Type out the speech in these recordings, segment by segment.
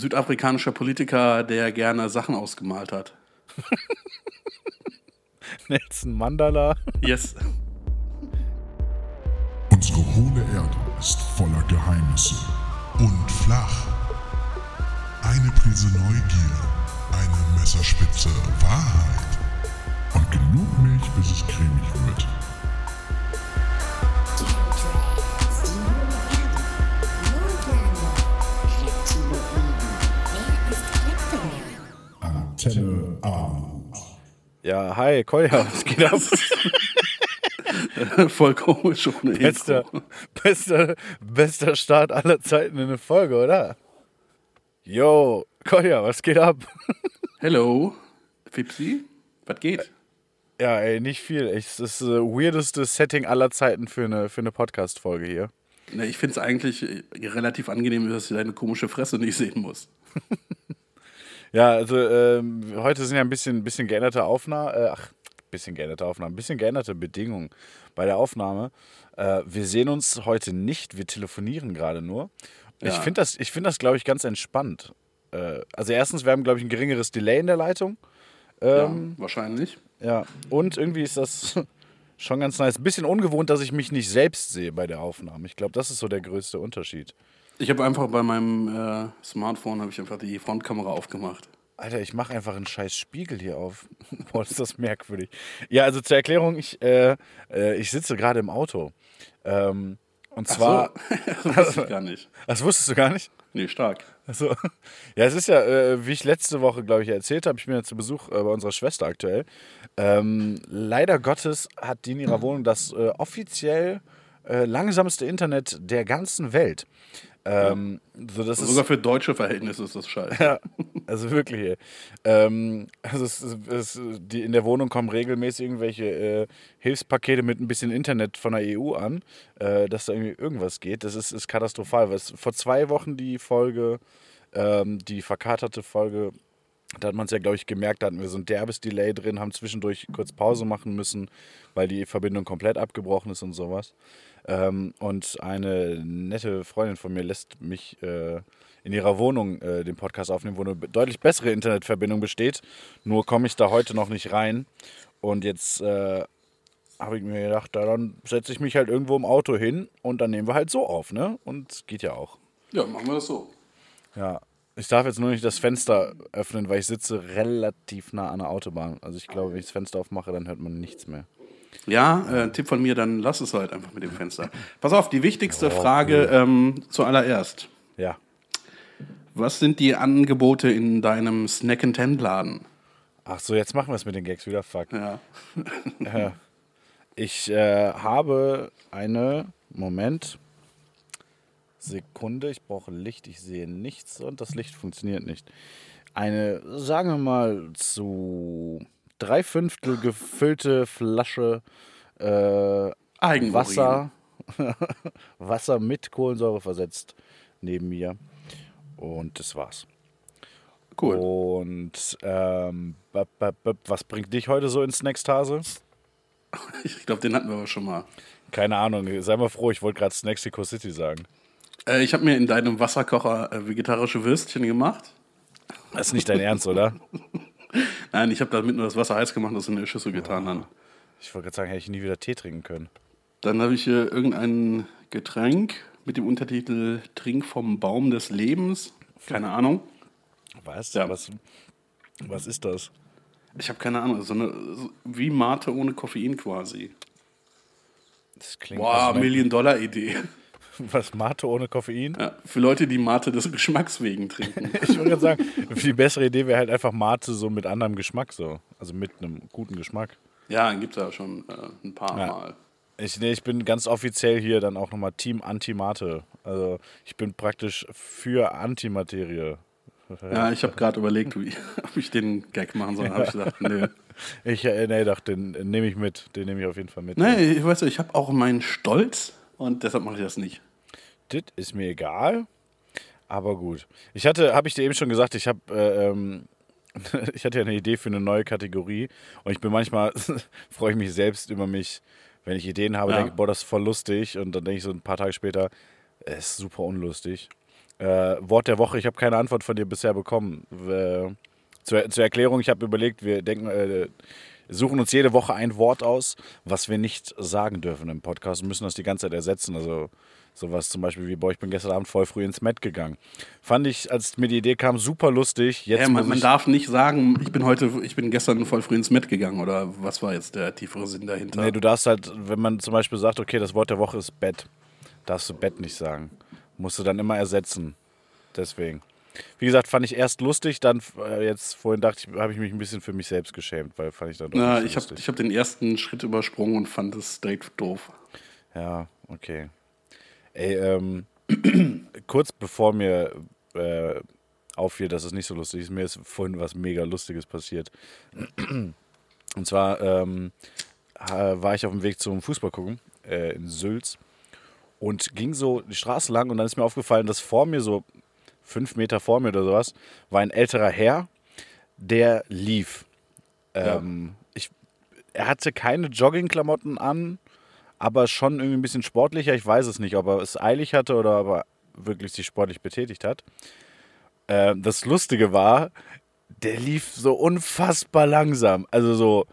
südafrikanischer Politiker, der gerne Sachen ausgemalt hat. Nelson Mandala. Yes. Unsere hohle Erde ist voller Geheimnisse und flach. Eine Prise Neugier, eine Messerspitze Wahrheit und genug Milch, bis es cremig Ja, hi, Kolja, was geht ab? Voll komisch ohne bester, Intro. bester, bester Start aller Zeiten in eine Folge, oder? Yo, Kolja, was geht ab? Hello, Fipsi, was geht? Ja, ey, nicht viel. Das ist das weirdeste Setting aller Zeiten für eine, für eine Podcast-Folge hier. Ich finde es eigentlich äh, relativ angenehm, dass ich deine komische Fresse nicht sehen muss. Ja, also ähm, heute sind ja ein bisschen, bisschen geänderte Aufnahmen, äh, ach, bisschen geänderte Aufnahmen, ein bisschen geänderte Bedingungen bei der Aufnahme. Äh, wir sehen uns heute nicht, wir telefonieren gerade nur. Ich Ja. finde das, ich find das glaube ich, ganz entspannt. Äh, also erstens, wir haben, glaube ich, ein geringeres Delay in der Leitung. Ähm, ja, wahrscheinlich. ja. und irgendwie ist das schon ganz nice. Ein bisschen ungewohnt, dass ich mich nicht selbst sehe bei der Aufnahme. Ich glaube, das ist so der größte Unterschied. Ich habe einfach bei meinem äh, Smartphone habe ich einfach die Frontkamera aufgemacht. Alter, ich mache einfach einen scheiß Spiegel hier auf. Boah, ist das merkwürdig. Ja, also zur Erklärung, ich, äh, äh, ich sitze gerade im Auto. Ähm, und zwar. so, das wusste ich gar nicht. Das wusstest du gar nicht? Nee, stark. Also, ja, es ist ja, äh, wie ich letzte Woche, glaube ich, erzählt habe, ich bin ja zu Besuch äh, bei unserer Schwester aktuell. Ähm, leider Gottes hat die in ihrer Wohnung das äh, offiziell äh, langsamste Internet der ganzen Welt. Ähm, so, das ist, Sogar für deutsche Verhältnisse ist das scheiße. ja, also wirklich. Ähm, also es, es, die, in der Wohnung kommen regelmäßig irgendwelche äh, Hilfspakete mit ein bisschen Internet von der EU an, äh, dass da irgendwie irgendwas geht. Das ist, ist katastrophal. Weil vor zwei Wochen die Folge, ähm, die verkaterte Folge, da hat man es ja, glaube ich, gemerkt, da hatten wir so ein derbes Delay drin, haben zwischendurch kurz Pause machen müssen, weil die Verbindung komplett abgebrochen ist und sowas. Ähm, und eine nette Freundin von mir lässt mich äh, in ihrer Wohnung äh, den Podcast aufnehmen, wo eine deutlich bessere Internetverbindung besteht. Nur komme ich da heute noch nicht rein. Und jetzt äh, habe ich mir gedacht, da dann setze ich mich halt irgendwo im Auto hin und dann nehmen wir halt so auf, ne? Und geht ja auch. Ja, machen wir das so. Ja. Ich darf jetzt nur nicht das Fenster öffnen, weil ich sitze relativ nah an der Autobahn. Also ich glaube, wenn ich das Fenster aufmache, dann hört man nichts mehr. Ja, äh, Tipp von mir, dann lass es halt einfach mit dem Fenster. Pass auf, die wichtigste Frage ähm, zuallererst. Ja. Was sind die Angebote in deinem Snack-and-Tent-Laden? Ach so, jetzt machen wir es mit den Gags wieder. Fuck. Ja. Ich äh, habe eine, Moment, Sekunde, ich brauche Licht, ich sehe nichts und das Licht funktioniert nicht. Eine, sagen wir mal, zu drei Fünftel gefüllte Flasche äh. Wasser, Wasser mit Kohlensäure versetzt neben mir. Und das war's. Cool. Und ähm, was bringt dich heute so ins Snackstase? Ich glaube, den hatten wir aber schon mal. Keine Ahnung, sei mal froh, ich wollte gerade Snaxico City sagen. Äh, ich habe mir in deinem Wasserkocher äh, vegetarische Würstchen gemacht. Das ist nicht dein Ernst, oder? Nein, ich habe damit nur das Wasser heiß gemacht das in eine Schüssel getan dann. Ich wollte gerade sagen, hätte ich nie wieder Tee trinken können. Dann habe ich äh, irgendein Getränk mit dem Untertitel Trink vom Baum des Lebens. Keine Ahnung. Was? Ja. Was, was ist das? Ich habe keine Ahnung. So eine, wie Mate ohne Koffein quasi. Das klingt also, Million-Dollar-Idee. Was, Mate ohne Koffein? Ja, für Leute, die Mate des Geschmacks wegen trinken. Ich würde gerade sagen, die bessere Idee wäre halt einfach Mate so mit anderem Geschmack so. Also mit einem guten Geschmack. ja, gibt es ja schon äh, ein paar Ja. Mal. Ich, nee, ich bin ganz offiziell hier dann auch nochmal Team Antimate. Also ich bin praktisch für Antimaterie. Ja, ich habe gerade überlegt, wie, ob ich den Gag machen soll. habe ich gesagt, nö. Ich, äh, nee, doch, den nehme ich mit. Den nehme ich auf jeden Fall mit. Nee, ich weiß, ich habe auch meinen Stolz und deshalb mache ich das nicht. Das ist mir egal. Aber gut. Ich hatte, habe ich dir eben schon gesagt, ich habe, äh, ähm, ich hatte ja eine Idee für eine neue Kategorie und ich bin manchmal, freue ich mich selbst über mich, wenn ich Ideen habe, Ja. denke, boah, das ist voll lustig und dann denke ich so ein paar Tage später, es ist super unlustig. Äh, Wort der Woche, ich habe keine Antwort von dir bisher bekommen. Äh, zur, zur Erklärung, ich habe überlegt, wir denken, äh, suchen uns jede Woche ein Wort aus, was wir nicht sagen dürfen im Podcast und müssen das die ganze Zeit ersetzen. Also sowas zum Beispiel wie, boah, ich bin gestern Abend voll früh ins Met gegangen. Fand ich, als mir die Idee kam, super lustig. Jetzt Ja, man, man darf nicht sagen, ich bin heute, ich bin gestern voll früh ins Met gegangen oder was war jetzt der tiefere Sinn dahinter? Nee, du darfst halt, wenn man zum Beispiel sagt, okay, das Wort der Woche ist Bett, darfst du Bett nicht sagen. Musst du dann immer ersetzen. Deswegen. Wie gesagt, fand ich erst lustig, dann äh, jetzt vorhin dachte ich, habe ich mich ein bisschen für mich selbst geschämt, weil fand ich dann doch Na, ich habe ich hab den ersten Schritt übersprungen und fand es direkt doof. Ja, okay. Ey, ähm, kurz bevor mir äh, auffiel, dass es nicht so lustig ist, mir ist vorhin was mega Lustiges passiert. Und zwar ähm, war ich auf dem Weg zum Fußball gucken äh, in Sülz und ging so die Straße lang und dann ist mir aufgefallen, dass vor mir so fünf Meter vor mir oder sowas war ein älterer Herr, der lief. Ähm, ich, er hatte keine Joggingklamotten an, aber schon irgendwie ein bisschen sportlicher. Ich weiß es nicht, ob er es eilig hatte oder ob er wirklich sich sportlich betätigt hat. Ähm, das Lustige war, der lief so unfassbar langsam. Also so,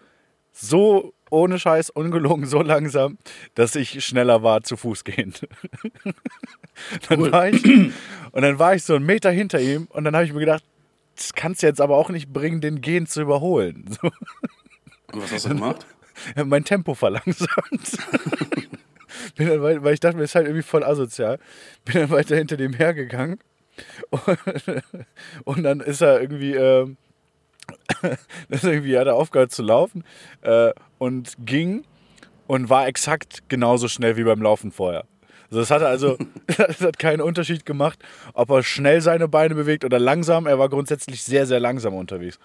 so ohne Scheiß, ungelogen, so langsam, dass ich schneller war zu Fuß gehend. dann war ich, und dann war ich so einen Meter hinter ihm und dann habe ich mir gedacht, das kannst du jetzt aber auch nicht bringen, den Gehen zu überholen. So, Und was hast du gemacht? Mein Tempo verlangsamt. Bin dann, wei- weil ich dachte mir, das ist halt irgendwie voll asozial. Bin dann weiter hinter dem hergegangen. Und, und dann ist er irgendwie, ähm, das irgendwie, hat er aufgehört zu laufen äh, und ging und war exakt genauso schnell wie beim Laufen vorher. Also das hat also, das hat keinen Unterschied gemacht, ob er schnell seine Beine bewegt oder langsam. Er war grundsätzlich sehr, sehr langsam unterwegs.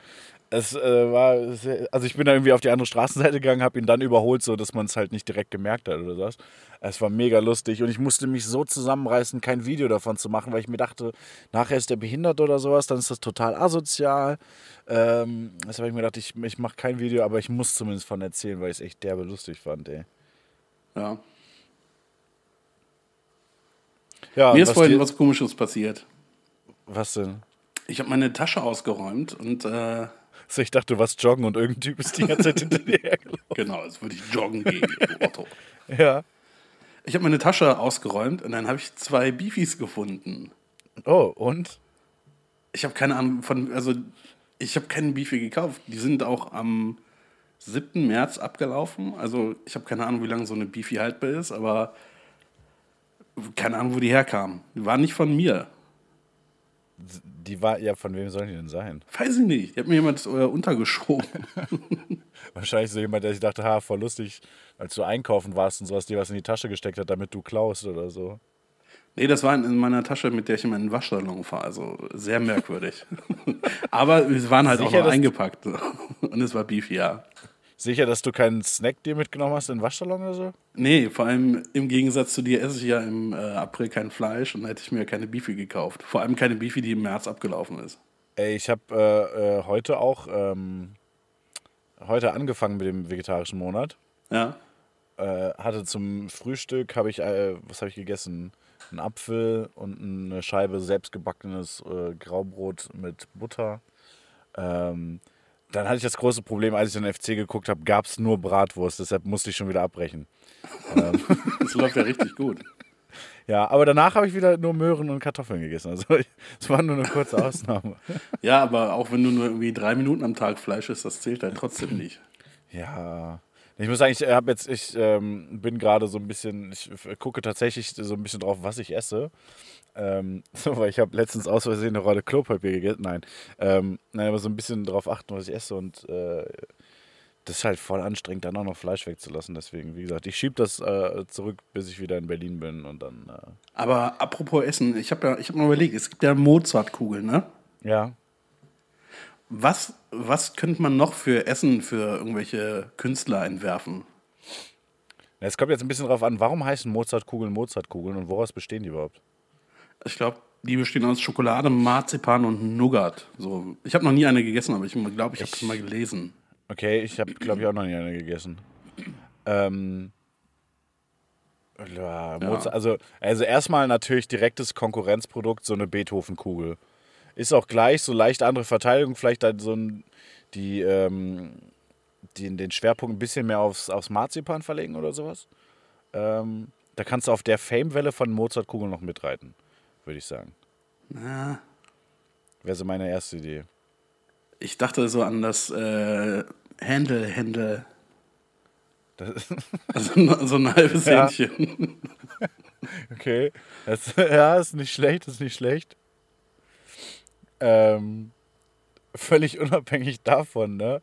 Es äh, war, sehr, also ich bin dann irgendwie auf die andere Straßenseite gegangen, habe ihn dann überholt, so dass man es halt nicht direkt gemerkt hat oder was. Es war mega lustig und ich musste mich so zusammenreißen, kein Video davon zu machen, weil ich mir dachte, nachher ist der behindert oder sowas, dann ist das total asozial. Ähm, deshalb habe ich mir gedacht, ich, ich mache kein Video, aber ich muss zumindest von erzählen, weil ich es echt derbe lustig fand, ey. Ja. Ja, Mir ist vorhin was Komisches passiert. Was denn? Ich habe meine Tasche ausgeräumt und äh, So, ich dachte, du warst joggen und irgendein Typ ist die ganze Zeit hinter dir hergelaufen. genau, als würde ich joggen gehen, Otto. Ja. Ich habe meine Tasche ausgeräumt und dann habe ich zwei Beefies gefunden. Oh, und? Ich habe keine Ahnung von, also ich habe keinen Beefy gekauft. Die sind auch am 7. März abgelaufen. Also ich habe keine Ahnung, wie lange so eine Beefy haltbar ist, aber keine Ahnung, wo die herkamen. Die waren nicht von mir. Die war, ja, von wem sollen die denn sein? Weiß ich nicht. Die hat mir jemand äh, untergeschoben. Wahrscheinlich so jemand, der sich dachte, ha, voll lustig, als du einkaufen warst und sowas, dir was in die Tasche gesteckt hat, damit du klaust oder so. Nee, das war in meiner Tasche, mit der ich in meinen Waschsalon fahre. Also sehr merkwürdig. aber sie waren halt Sicher, auch noch eingepackt. Und es war Beefy, ja. Sicher, dass du keinen Snack dir mitgenommen hast in den Waschsalon oder so? Nee, vor allem im Gegensatz zu dir esse ich ja im äh, April kein Fleisch und hätte ich mir keine Beefy gekauft. Vor allem keine Beefy, die im März abgelaufen ist. Ey, ich habe äh, äh, heute auch ähm, heute angefangen mit dem vegetarischen Monat. Ja. Äh, hatte zum Frühstück, habe ich, äh, was habe ich gegessen? Einen Apfel und eine Scheibe selbstgebackenes äh, Graubrot mit Butter. Ähm, dann hatte ich das große Problem, als ich den FC geguckt habe, gab es nur Bratwurst, deshalb musste ich schon wieder abbrechen. Das läuft ja richtig gut. Ja, aber danach habe ich wieder nur Möhren und Kartoffeln gegessen. Also es war nur eine kurze Ausnahme. Ja, aber auch wenn du nur irgendwie drei Minuten am Tag Fleisch isst, das zählt halt trotzdem nicht. Ja. Ich muss sagen, ich habe jetzt, ich ähm, bin gerade so ein bisschen, ich gucke tatsächlich so ein bisschen drauf, was ich esse. Ähm, so, weil ich habe letztens aus Versehen eine Rolle Klopapier gegessen. Nein. Ähm, nein, aber so ein bisschen drauf achten, was ich esse und äh, das ist halt voll anstrengend, dann auch noch Fleisch wegzulassen. Deswegen, wie gesagt, ich schiebe das äh, zurück, bis ich wieder in Berlin bin und dann, äh, Aber apropos Essen, ich habe ja, ich habe mal überlegt, es gibt ja Mozartkugeln, ne? ja. Was, was könnte man noch für Essen für irgendwelche Künstler entwerfen? Es kommt jetzt ein bisschen drauf an, warum heißen Mozartkugeln Mozartkugeln und woraus bestehen die überhaupt? Ich glaube, die bestehen aus Schokolade, Marzipan und Nougat. So, ich habe noch nie eine gegessen, aber ich glaube, ich habe es mal gelesen. Okay, ich habe, glaube ich, auch noch nie eine gegessen. Ähm, Ja, Mozart, also, also erstmal natürlich direktes Konkurrenzprodukt, so eine Beethoven-Kugel. Ist auch gleich, so leicht andere Verteidigung, vielleicht dann so ein, die, ähm, die, den Schwerpunkt ein bisschen mehr aufs, aufs Marzipan verlegen oder sowas. Ähm, da kannst du auf der Fame-Welle von Mozart-Kugeln noch mitreiten, würde ich sagen. Na, Wäre so meine erste Idee. ich dachte so an das äh, Händel, Händel. Also so ein halbes Ja. Hähnchen. okay. Das, ja, ist nicht schlecht, ist nicht schlecht. Ähm, völlig unabhängig davon, ne?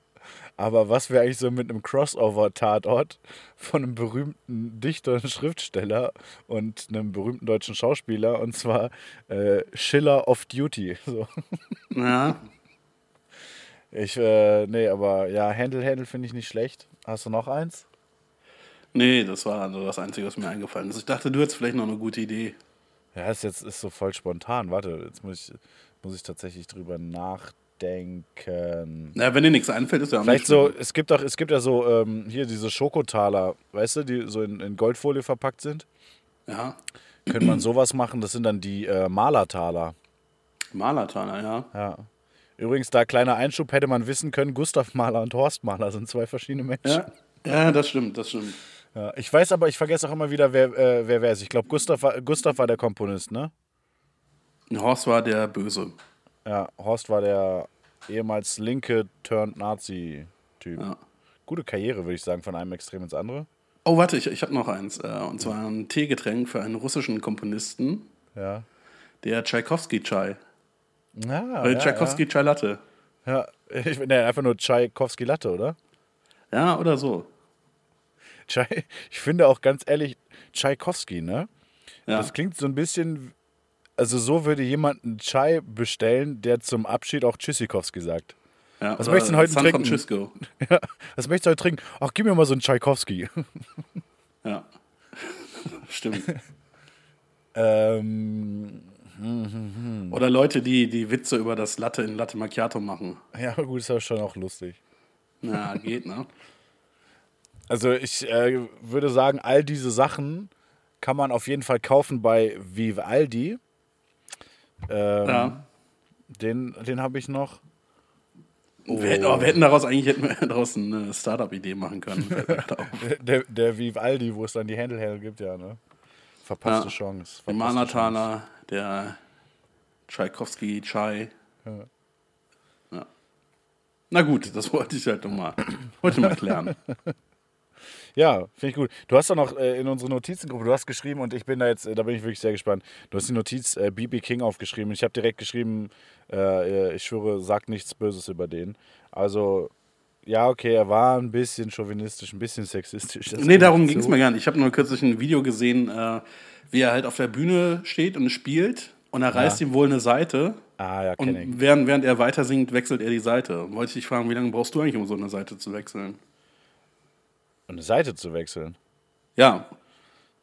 Aber was wäre eigentlich so mit einem Crossover-Tatort von einem berühmten Dichter und Schriftsteller und einem berühmten deutschen Schauspieler und zwar äh, Schiller of Duty. So. Ja, Ich, äh, nee, aber ja, Händel, Händel finde ich nicht schlecht. Hast du noch eins? nee, das war also das Einzige, was mir eingefallen ist. Ich dachte, du hättest vielleicht noch eine gute Idee. Ja, ist jetzt ist so voll spontan. Warte, jetzt muss ich, muss ich tatsächlich drüber nachdenken. Na, wenn dir nichts einfällt, ist ja auch Vielleicht nicht so, es gibt doch, es gibt ja so ähm, hier diese Schokotaler, weißt du, die so in, in Goldfolie verpackt sind. Ja, Könnte man sowas machen, das sind dann die äh, Malertaler. Malertaler, ja. Ja. Übrigens, da kleiner Einschub hätte man wissen können, Gustav Mahler und Horst Mahler sind zwei verschiedene Menschen. Ja, ja das stimmt, das stimmt. Ja, ich weiß aber, ich vergesse auch immer wieder, wer äh, wer, wer ist. Ich glaube, Gustav, war- Gustav war der Komponist, ne? Horst war der Böse. Ja, Horst war der ehemals linke turned Nazi-Typ. Ja. Gute Karriere, würde ich sagen, von einem Extrem ins andere. Oh, warte, ich, ich habe noch eins. Äh, und zwar ein Teegetränk für einen russischen Komponisten, Ja. der Tchaikovsky-Chai. Ja, Oder ja, Tchaikovsky-Chai Latte. Ja, ja. Ich, nee, einfach nur Tchaikovsky Latte, oder? Ja, oder so. Ich finde auch ganz ehrlich, Tchaikovsky, ne? Ja. Das klingt so ein bisschen, also so würde jemand einen Chai bestellen, der zum Abschied auch Tschüssikowski sagt. ja Was möchtest du denn heute San trinken? Francisco. Ja, was möchtest du heute trinken? Ach, gib mir mal so einen Tchaikovsky. Ja. Stimmt. ähm, Oder Leute, die die Witze über das Latte in Latte Macchiato machen. ja, gut, ist ja schon auch lustig. Ja, geht, ne? Also ich äh, würde sagen, all diese Sachen kann man auf jeden Fall kaufen bei Vivaldi. Ähm, Ja. Den, den habe ich noch. Wir, hätten- oh, wir hätten daraus eigentlich hätten wir daraus eine Startup-Idee machen können. Der, der Vivaldi, wo es dann die Händel gibt, ja, ne? Verpasste Ja. Chance. Der Malertaler, der Tchaikovsky-Chai. Ja. Ja. Na gut, das wollte ich halt nochmal heute mal klären. Ja, finde ich gut. Du hast doch noch äh, in unsere Notizengruppe, du hast geschrieben und ich bin da jetzt, äh, da bin ich wirklich sehr gespannt. Du hast die Notiz äh, BB King aufgeschrieben und ich habe direkt geschrieben, äh, ich schwöre, sag nichts Böses über den. Also, ja, okay, er war ein bisschen chauvinistisch, ein bisschen sexistisch. das Nee, darum ging es mir gar nicht. Ich habe nur kürzlich ein Video gesehen, äh, wie er halt auf der Bühne steht und spielt und er reißt ihm wohl eine Seite. Ah, ja, kenne ich. Und während, während er weiter singt, wechselt er die Seite. Wollte ich dich fragen, wie lange brauchst du eigentlich, um so eine Seite zu wechseln? Und eine Seite zu wechseln. Ja.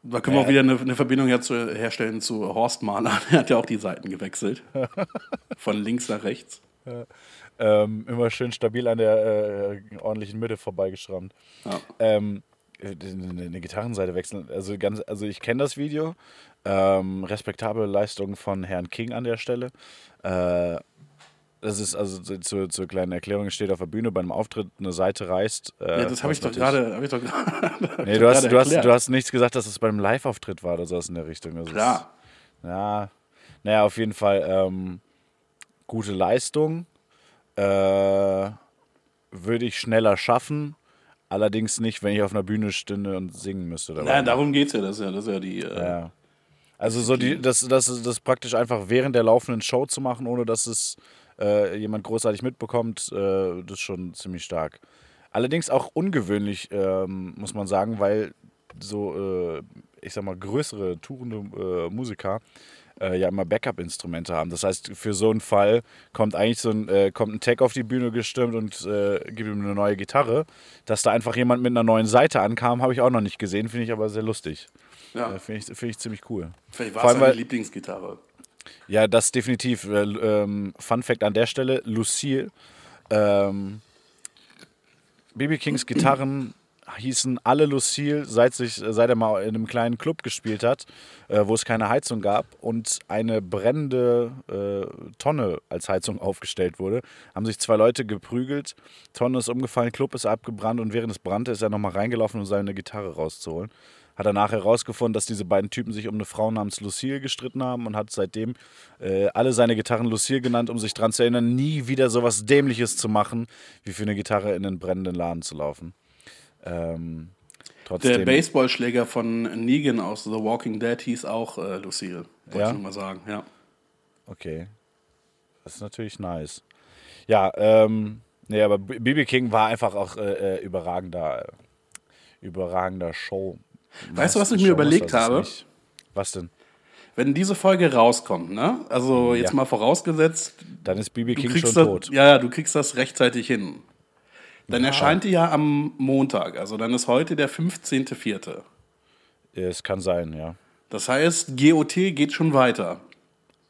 Da können wir Ja. auch wieder eine, eine Verbindung herzu, herstellen zu Horst Mahler. Er hat ja auch die Seiten gewechselt. Von links nach rechts. Ähm, immer schön stabil an der äh, ordentlichen Mitte vorbeigeschrammt. Ja. Ähm, äh, eine, eine Gitarrenseite wechseln. Also ganz, also ich kenne das Video. Ähm, respektable Leistung von Herrn King an der Stelle. Äh, das ist also zu- zur, zur kleinen Erklärung, es steht auf der Bühne bei einem Auftritt, eine Seite reißt. Äh, Ja, das habe ich. Hab ich doch gerade Nee, du hast, du, hast, du hast nichts gesagt, dass es beim Live-Auftritt war oder sowas in der Richtung. Also Klar. Es, ja, naja, auf jeden Fall ähm, gute Leistung. Äh, würde ich schneller schaffen. Allerdings nicht, wenn ich auf einer Bühne stünde und singen müsste. dabei. Nein, darum geht es ja. Das ist ja, das ist ja die. Äh, Ja. Also so die, das, das, das praktisch einfach während der laufenden Show zu machen, ohne dass es äh, jemand großartig mitbekommt, äh, das ist schon ziemlich stark. Allerdings auch ungewöhnlich, ähm, muss man sagen, weil so, äh, ich sag mal, größere tourende äh, Musiker äh, ja immer Backup-Instrumente haben. Das heißt, für so einen Fall kommt eigentlich so ein, äh, kommt ein Tag auf die Bühne gestürmt und äh, gibt ihm eine neue Gitarre. Dass da einfach jemand mit einer neuen Seite ankam, habe ich auch noch nicht gesehen, finde ich aber sehr lustig. ja. Äh, Finde ich, find ich ziemlich cool. Vielleicht war es weil- Lieblingsgitarre. Ja, das definitiv. Äh, ähm, Fun Fact an der Stelle: Lucille. Ähm, BB Kings Gitarren hießen alle Lucille, seit, sich, seit er mal in einem kleinen Club gespielt hat, äh, wo es keine Heizung gab und eine brennende äh, Tonne als Heizung aufgestellt wurde, haben sich zwei Leute geprügelt, Tonne ist umgefallen, Club ist abgebrannt und während es brannte ist er nochmal reingelaufen, um seine Gitarre rauszuholen. Hat er nachher herausgefunden, dass diese beiden Typen sich um eine Frau namens Lucille gestritten haben und hat seitdem äh, alle seine Gitarren Lucille genannt, um sich daran zu erinnern, nie wieder sowas Dämliches zu machen, wie für eine Gitarre in einen brennenden Laden zu laufen. Ähm, Der Baseballschläger von Negan aus The Walking Dead hieß auch äh, Lucille. Wollte Ja? ich mal sagen, ja. Okay. Das ist natürlich nice. Ja, ähm, nee, aber BB King war einfach auch äh, äh, überragender, überragender Show. Weißt du, was ich mir überlegt habe? nicht- Was denn? Wenn diese Folge rauskommt, ne? Also jetzt Ja. mal vorausgesetzt, Dann ist BB King schon das, tot. Ja, ja, du kriegst das rechtzeitig hin. Dann erscheint die ja am Montag, also dann ist heute der 15.04. Es kann sein, ja. Das heißt, GOT geht schon weiter.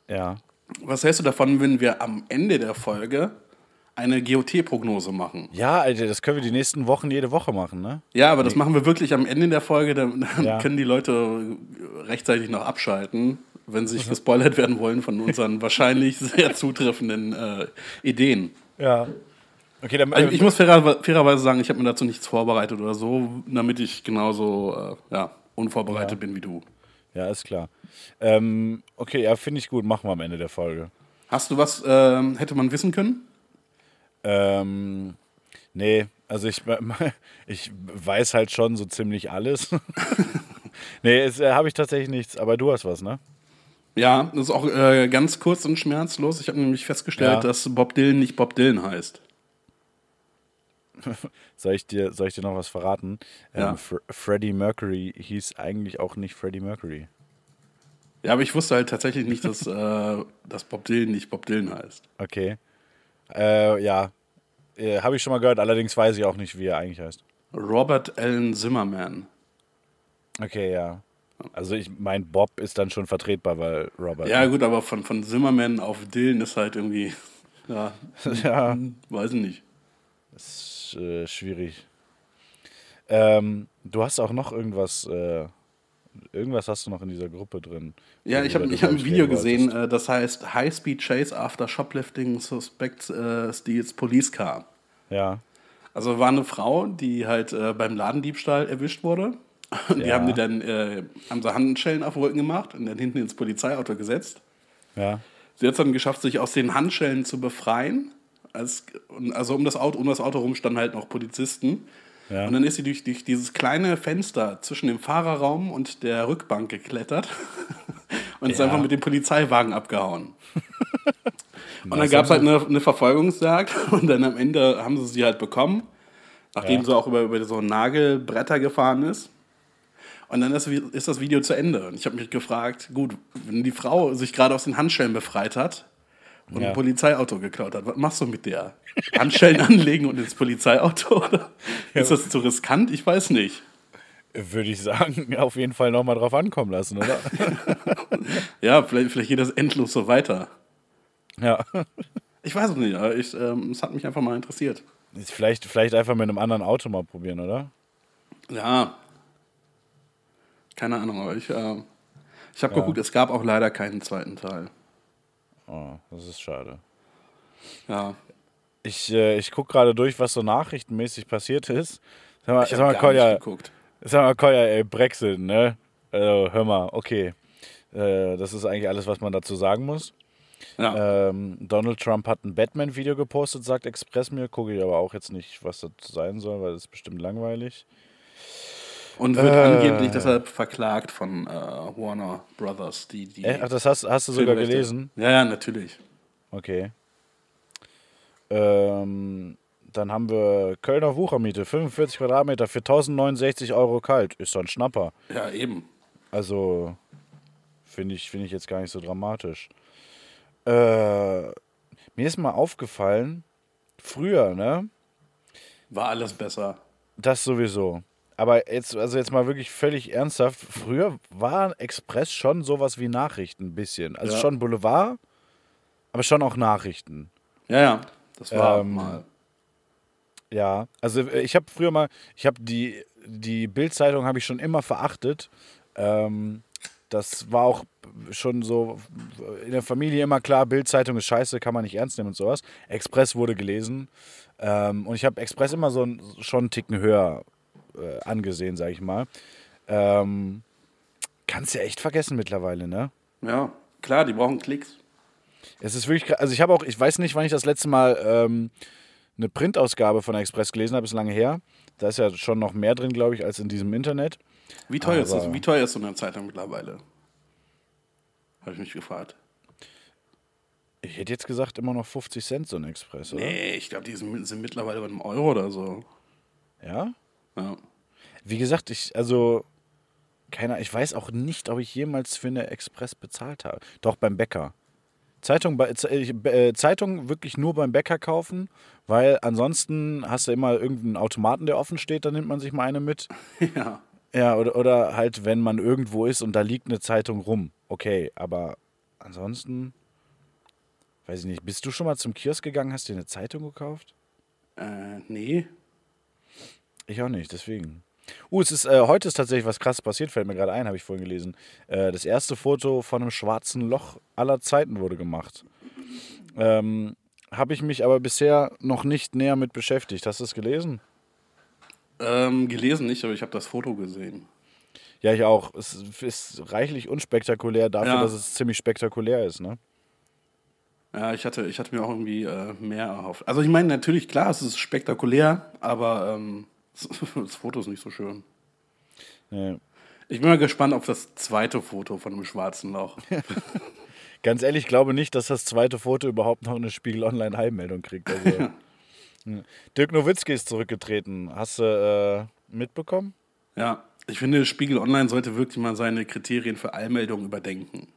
Ja. Was hältst du davon, wenn wir am Ende der Folge eine GOT-Prognose machen? Ja, Alter, das können wir die nächsten Wochen jede Woche machen, ne? Ja, aber das machen wir wirklich am Ende der Folge, dann, dann Ja. können die Leute rechtzeitig noch abschalten, wenn sie sich gespoilert werden wollen von unseren wahrscheinlich sehr zutreffenden äh, Ideen. Ja. Okay, dann Also ich muss fairer, fairerweise sagen, ich habe mir dazu nichts vorbereitet oder so, damit ich genauso äh, ja, unvorbereitet bin wie du. Ja, ist klar. Ähm, okay, ja, finde ich gut. Machen wir am Ende der Folge. Hast du was, ähm, hätte man wissen können? Ähm, nee, also ich, ich weiß halt schon so ziemlich alles. nee, äh, habe ich tatsächlich nichts, aber du hast was, ne? Ja, das ist auch äh, ganz kurz und schmerzlos. Ich habe nämlich festgestellt, Ja. dass Bob Dylan nicht Bob Dylan heißt. Soll ich dir, soll ich dir noch was verraten? Ja. Ähm, Fr Freddie Mercury hieß eigentlich auch nicht Freddie Mercury. Ja, aber ich wusste halt tatsächlich nicht, dass, äh, dass Bob Dylan nicht Bob Dylan heißt. Okay. Äh, ja. Äh, habe ich schon mal gehört, allerdings weiß ich auch nicht, wie er eigentlich heißt. Robert Allen Zimmerman. Okay, ja. Also ich mein Bob ist dann schon vertretbar, weil Robert. Ja, gut, aber von, von Zimmerman auf Dylan ist halt irgendwie, ja, ja. weiß ich nicht. ist äh, schwierig. Ähm, du hast auch noch irgendwas, äh, irgendwas hast du noch in dieser Gruppe drin. Ja, ich habe hab ein Video gesehen, äh, das heißt High Speed Chase After Shoplifting Suspect äh, Steals Police Car. Ja, Also war eine Frau, die halt äh, beim Ladendiebstahl erwischt wurde. Und die Ja. haben die dann, äh, haben sie Handschellen auf den Rücken gemacht und dann hinten ins Polizeiauto gesetzt. ja, Sie hat es dann geschafft, sich aus den Handschellen zu befreien. Als, also um das Auto, um das Auto rum standen halt noch Polizisten. Ja. Und dann ist sie durch, durch dieses kleine Fenster zwischen dem Fahrerraum und der Rückbank geklettert und ist Ja. einfach mit dem Polizeiwagen abgehauen. und dann gab es halt eine, eine Verfolgungsjagd und dann am Ende haben sie sie halt bekommen, nachdem Ja. sie auch über, über so Nagelbretter gefahren ist. Und dann ist, ist das Video zu Ende. Und ich habe mich gefragt, gut, wenn die Frau sich gerade aus den Handschellen befreit hat und Ja. ein Polizeiauto geklaut hat, was machst du mit der? Handschellen anlegen und ins Polizeiauto? Oder? Ist das zu riskant? Ich weiß nicht. würde ich sagen, auf jeden Fall nochmal drauf ankommen lassen, oder? Ja, vielleicht, vielleicht geht das endlos so weiter. Ja. Ich weiß es nicht, aber ich, ähm, es hat mich einfach mal interessiert. Vielleicht, vielleicht einfach mit einem anderen Auto mal probieren, oder? Ja. Keine Ahnung, aber ich, äh, ich habe geguckt, es gab auch leider keinen zweiten Teil. Oh, das ist schade. Ja. Ich, äh, ich gucke gerade durch, was so nachrichtenmäßig passiert ist. Sag mal, Ich sag habe mal, Kolja, nicht geguckt. sag mal, Kolja, ey, Brexit, ne? Also, hör mal, okay. Äh, das ist eigentlich alles, was man dazu sagen muss. Ja. Ähm, Donald Trump hat ein Batman-Video gepostet, sagt Express mir. Gucke ich aber auch jetzt nicht, was das sein soll, weil das ist bestimmt langweilig. Und wird äh. angeblich deshalb verklagt von äh, Warner Brothers, die die. Äh, ach, das hast, hast du sogar gelesen? Ja, ja, natürlich. Okay. Ähm, dann haben wir Kölner Wuchermiete, 45 Quadratmeter für 1069 Euro kalt. Ist doch ein Schnapper. Ja, eben. Also, finde ich, finde ich jetzt gar nicht so dramatisch. Äh, mir ist mal aufgefallen, früher, ne? War alles besser. Das sowieso. Aber jetzt, also jetzt mal wirklich völlig ernsthaft, früher war Express schon sowas wie Nachrichten ein bisschen. Also Ja. schon Boulevard, aber schon auch Nachrichten. Ja, ja. Das war Ähm, mal. Ja, also äh, ich habe früher mal, ich habe die, die Bild-Zeitung habe ich schon immer verachtet. Ähm, das war auch schon so in der Familie immer klar, Bild-Zeitung ist scheiße, kann man nicht ernst nehmen und sowas. Express wurde gelesen. Ähm, und ich habe Express immer so ein, schon einen Ticken höher äh, angesehen, sage ich mal. Ähm, kannst ja echt vergessen mittlerweile, ne? Ja, klar, die brauchen Klicks. Es ist wirklich, also ich habe auch, ich weiß nicht, wann ich das letzte Mal ähm, eine Printausgabe von Express gelesen habe, ist lange her. Da ist ja schon noch mehr drin, glaube ich, als in diesem Internet. Wie teuer, ist, das? Wie teuer ist so eine Zeitung mittlerweile? Habe ich mich gefragt. Ich hätte jetzt gesagt, immer noch 50 Cent so ein Express, oder? Nee, ich glaube, die sind, sind mittlerweile bei einem Euro oder so. Ja? Ja. Wie gesagt, ich, also, keiner, ich weiß auch nicht, ob ich jemals für eine Express bezahlt habe. Doch beim Bäcker. Zeitung, ich- äh, Zeitung wirklich nur beim Bäcker kaufen, weil ansonsten hast du immer irgendeinen Automaten, der offen steht, dann nimmt man sich mal eine mit. ja. Ja, oder, oder halt, wenn man irgendwo ist und da liegt eine Zeitung rum. Okay, aber ansonsten, weiß ich nicht, bist du schon mal zum Kiosk gegangen, hast dir eine Zeitung gekauft? Äh, nee. Ich auch nicht, deswegen. Uh, es ist, äh, heute ist tatsächlich was krasses passiert, fällt mir gerade ein, habe ich vorhin gelesen. Äh, das erste Foto von einem schwarzen Loch aller Zeiten wurde gemacht. Ähm, habe ich mich aber bisher noch nicht näher mit beschäftigt. Hast du es gelesen? Ähm, gelesen nicht, aber ich habe das Foto gesehen. Ja, ich auch. Es ist reichlich unspektakulär dafür, Ja. dass es ziemlich spektakulär ist, ne? Ja, ich hatte, ich hatte mir auch irgendwie äh, mehr erhofft. Also ich meine, natürlich, klar, es ist spektakulär, aber ähm, das Foto ist nicht so schön. Nee. Ich bin mal gespannt auf das zweite Foto von dem schwarzen Loch. Ganz ehrlich, ich glaube nicht, dass das zweite Foto überhaupt noch eine Spiegel Online Heimmeldung kriegt. Also, ja. Dirk Nowitzki ist zurückgetreten. Hast du äh, mitbekommen? Ja, ich finde, Spiegel Online sollte wirklich mal seine Kriterien für Allmeldungen überdenken.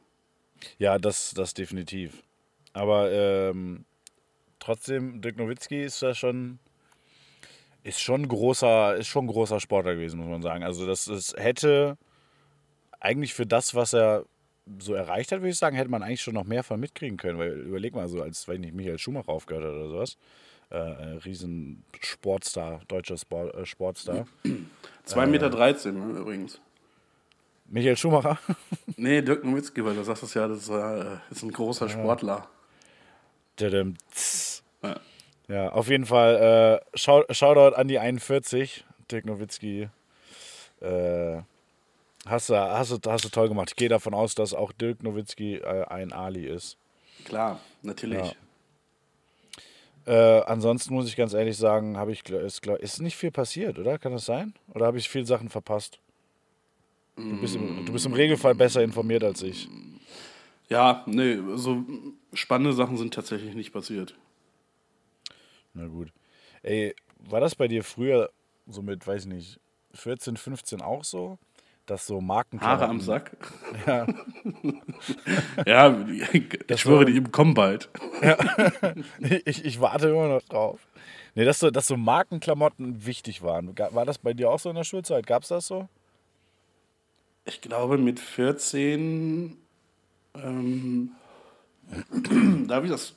Ja, das, das definitiv. Aber ähm, trotzdem, Dirk Nowitzki ist ja schon, ist schon großer, ist schon ein großer Sportler gewesen, muss man sagen. Also das, das hätte eigentlich für das, was er so erreicht hat, würde ich sagen, hätte man eigentlich schon noch mehr von mitkriegen können. Weil überleg mal, so als, weiß ich nicht, Michael Schumacher aufgehört hat oder sowas. Äh, äh, riesen Sportstar, deutscher Sport, äh, Sportstar. 2,13 Meter ne, übrigens. Michael Schumacher? Nee, Dirk Nowitzki, weil du sagst es ja, das ist, äh, ein großer Sportler. Ja. Ja, auf jeden Fall äh, Schau Shoutout an die 41, Dirk Nowitzki. Äh, hast, du, hast, du, hast du toll gemacht. Ich gehe davon aus, dass auch Dirk Nowitzki äh, ein Ali ist. Klar, natürlich. Ja. Äh, ansonsten muss ich ganz ehrlich sagen, habe ich ist, ist nicht viel passiert, oder? Kann das sein? Oder habe ich viele Sachen verpasst? Du bist, im, du bist im Regelfall besser informiert als ich. Ja, nee, so spannende Sachen sind tatsächlich nicht passiert. Na gut. Ey, war das bei dir früher so mit, weiß ich nicht, 14, 15 auch so? Dass so Marken. Haare am Sack. Ja. ja, ich schwöre, die kommen bald. Ich, ich warte immer noch drauf. Nee, dass so, dass so Markenklamotten wichtig waren. War das bei dir auch so in der Schulzeit? Gab es das so? Ich glaube, mit 14 ähm, da habe ich das,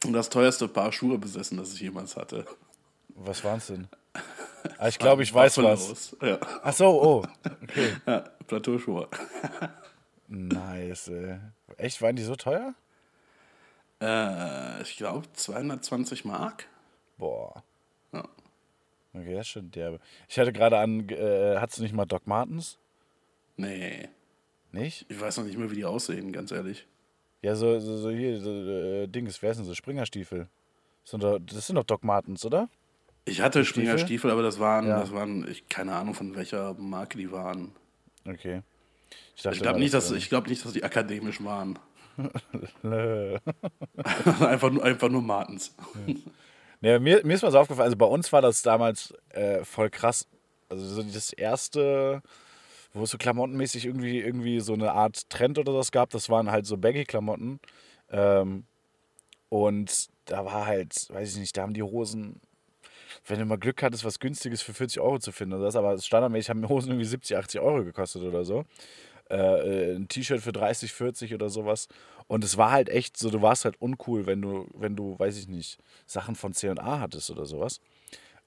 das teuerste Paar Schuhe besessen, das ich jemals hatte. Was waren es denn? Ah, ich glaube, ich weiß was. Buffalos. Ja. Ach so, oh. Okay. ja, Plateauschuhe. Nice, ey. Echt, waren die so teuer? Äh, ich glaube, 220 Mark. Boah. Ja. Okay, das ist schon derbe. Ich hatte gerade an, äh, hattest du nicht mal Doc Martens? Nee, Nicht? ich weiß noch nicht mehr, wie die aussehen, ganz ehrlich. Ja, so, so, so hier, so, äh, Dings, wer ist denn so? Springerstiefel. Das sind doch, das sind doch Doc Martens, oder? Ich hatte Springerstiefel, aber das waren, Ja. das waren, ich keine Ahnung von welcher Marke die waren. Okay. dachte Ich glaube nicht, dass ich glaube nicht, dass die akademisch waren. Einfach nur, einfach nur Martens. Ja, mir, mir ist mal so aufgefallen, also bei uns war das damals äh, voll krass. Also so das erste, wo es so klamottenmäßig irgendwie, irgendwie so eine Art Trend oder was gab, das waren halt so Baggy-Klamotten. Ähm, und da war halt, weiß ich nicht, da haben die Hosen, wenn du mal Glück hattest, was Günstiges für 40 Euro zu finden oder das, aber standardmäßig haben Hosen irgendwie 70, 80 Euro gekostet oder so. Äh, äh, ein T-Shirt für 30, 40 oder sowas. Und es war halt echt so, du warst halt uncool, wenn du, wenn du, weiß ich nicht, Sachen von C&A hattest oder sowas.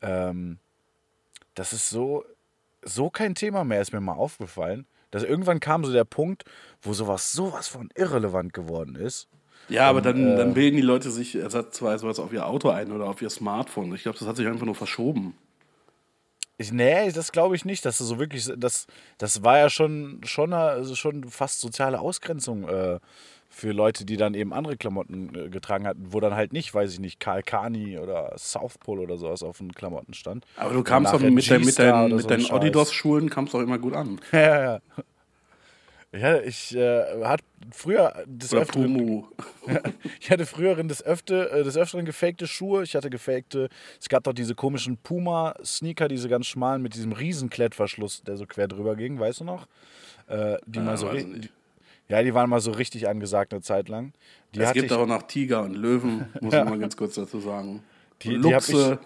ähm, das ist so, so kein Thema mehr, ist mir mal aufgefallen. Dass irgendwann kam so der Punkt, wo sowas sowas von irrelevant geworden ist. Ja, aber dann, dann bilden die Leute sich ersatzweise was auf ihr Auto ein oder auf ihr Smartphone. Ich glaube, das hat sich einfach nur verschoben. Ich, nee, das glaube ich nicht, dass das so wirklich, das, das war ja schon, schon, also schon fast soziale Ausgrenzung äh, für Leute, die dann eben andere Klamotten äh, getragen hatten, wo dann halt nicht, weiß ich nicht, Karl Kani oder South Pole oder sowas auf den Klamotten stand. Aber du kamst doch mit, dein, mit, mit so ein deinen. Adidas-Schulen kamst doch immer gut an. Ja, ja, ja. Ja, ich äh, hat früher des Oder Öfteren, Pumu. ich hatte früher des, Öfte, äh, des Öfteren gefakte Schuhe. Ich hatte gefakte, es gab doch diese komischen Puma-Sneaker, diese ganz schmalen mit diesem riesen Klettverschluss, der so quer drüber ging, weißt du noch? Äh, die mal so nicht. Ja, die waren mal so richtig angesagt eine Zeit lang. Die es hatte gibt ich, auch noch Tiger und Löwen, muss ich mal ganz kurz dazu sagen. Die- die Luchse.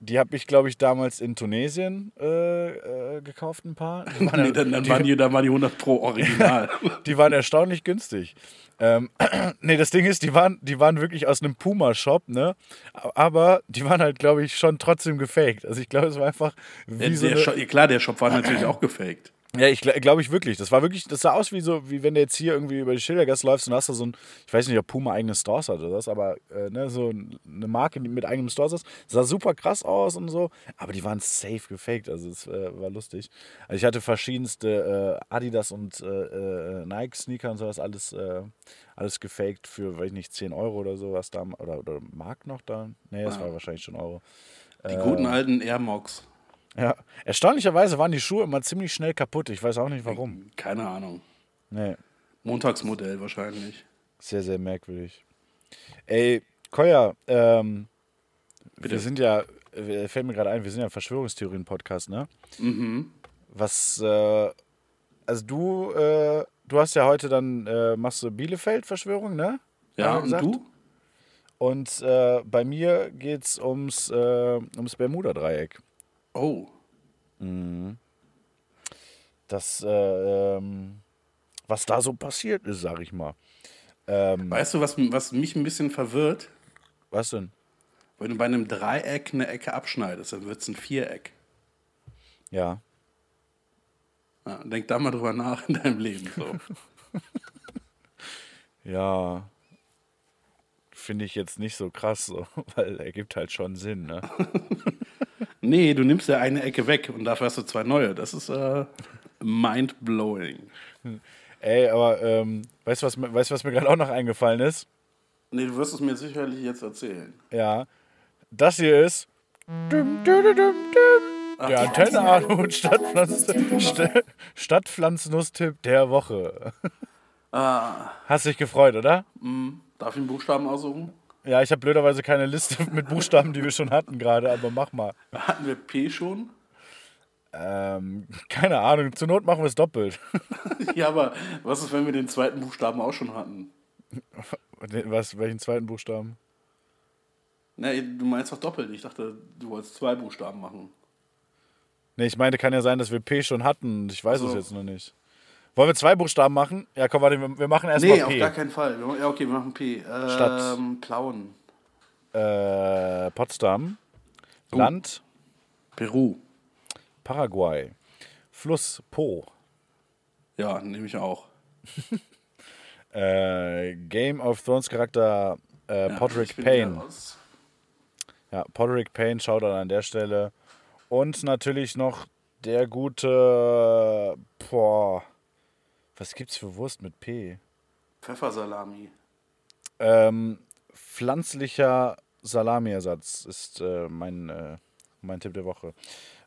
Die habe ich, glaube ich, damals in Tunesien äh, äh, gekauft, ein paar. Die waren, nee, dann, dann, waren die, dann waren die 100 pro Original. die waren erstaunlich günstig. Ähm, nee, das Ding ist, die waren, die waren wirklich aus einem Puma-Shop, ne? Aber die waren halt, glaube ich, schon trotzdem gefaked. Also ich glaube, es war einfach wie der, so eine, Shop, klar, der Shop war natürlich auch gefaked. Ja, ich glaube glaub ich wirklich. Das war wirklich, das sah aus wie so, wie wenn du jetzt hier irgendwie über die Schildergasse läufst und hast da so ein, ich weiß nicht, ob Puma eigene Stores hat oder was, aber äh, ne, so eine Marke mit eigenem Stores ist. Sah super krass aus und so, aber die waren safe gefaked, also es äh, war lustig. Also ich hatte verschiedenste äh, Adidas und äh, äh, Nike-Sneaker und sowas, alles, äh, alles gefaked für, weiß ich nicht, 10 Euro oder sowas da, oder, oder Mark noch da? Nee, das Ja. war wahrscheinlich schon Euro. Die guten alten Air Mox. Ja, erstaunlicherweise waren die Schuhe immer ziemlich schnell kaputt. Ich weiß auch nicht warum. Keine Ahnung. Nee. Montagsmodell wahrscheinlich. Sehr, sehr merkwürdig. Ey, Koya, ähm, Bitte. wir sind ja, äh, fällt mir gerade ein, wir sind ja ein Verschwörungstheorien-Podcast, ne? Mhm. Was, äh, also du, äh, du hast ja heute dann, äh, machst du Bielefeld-Verschwörung, ne? Ja, und du? Und äh, bei mir geht's ums, äh, ums Bermuda-Dreieck. Oh. Das, äh, ähm, was da so passiert ist, sag ich mal. Ähm, Weißt du, was, was mich ein bisschen verwirrt? was denn? Wenn du bei einem Dreieck eine Ecke abschneidest, dann wird es ein Viereck. Ja. Ja, denk da mal drüber nach in deinem Leben. So. Ja, finde ich jetzt nicht so krass, so, weil er gibt halt schon Sinn, ne? nee, du nimmst ja eine Ecke weg und dafür hast du zwei neue. Das ist äh, mind-blowing. Ey, aber ähm, weißt du, was, mir- weißt, was mir gerade auch noch eingefallen ist? Nee, du wirst es mir sicherlich jetzt erzählen. Ja, das hier ist düm, düm, düm, düm, der Antenne Stadtpflanz, St Stadtpflanznuss-Tipp der Woche. Ah, Hast dich gefreut, oder? Darf ich einen Buchstaben aussuchen? Ja, ich habe blöderweise keine Liste mit Buchstaben, die wir schon hatten gerade, aber mach mal. Hatten wir P schon? Ähm, keine Ahnung, zur Not machen wir es doppelt. ja, aber was ist, wenn wir den zweiten Buchstaben auch schon hatten? Was, welchen zweiten Buchstaben? Na, du meinst doch doppelt. Ich dachte, du wolltest zwei Buchstaben machen. Ne, ich meinte, kann ja sein, dass wir P schon hatten. Ich weiß Ach es jetzt noch nicht. Wollen wir zwei Buchstaben machen? Ja, komm, warte, wir, machen erstmal Nee, auf P. gar keinen Fall. Ja, okay, wir machen P. Ähm, Stadt. Plauen. Äh, Potsdam. Oh. Land Peru. Paraguay. Fluss Po. Ja, nehme ich auch. Äh, Game of Thrones Charakter äh, Ja, Podrick Payne. Ja, Podrick Payne, schaut an der Stelle. Und natürlich noch der gute. Boah. Was gibt's für Wurst mit P? Pfeffersalami. Ähm, pflanzlicher Salamiersatz ist äh, mein, äh, mein Tipp der Woche.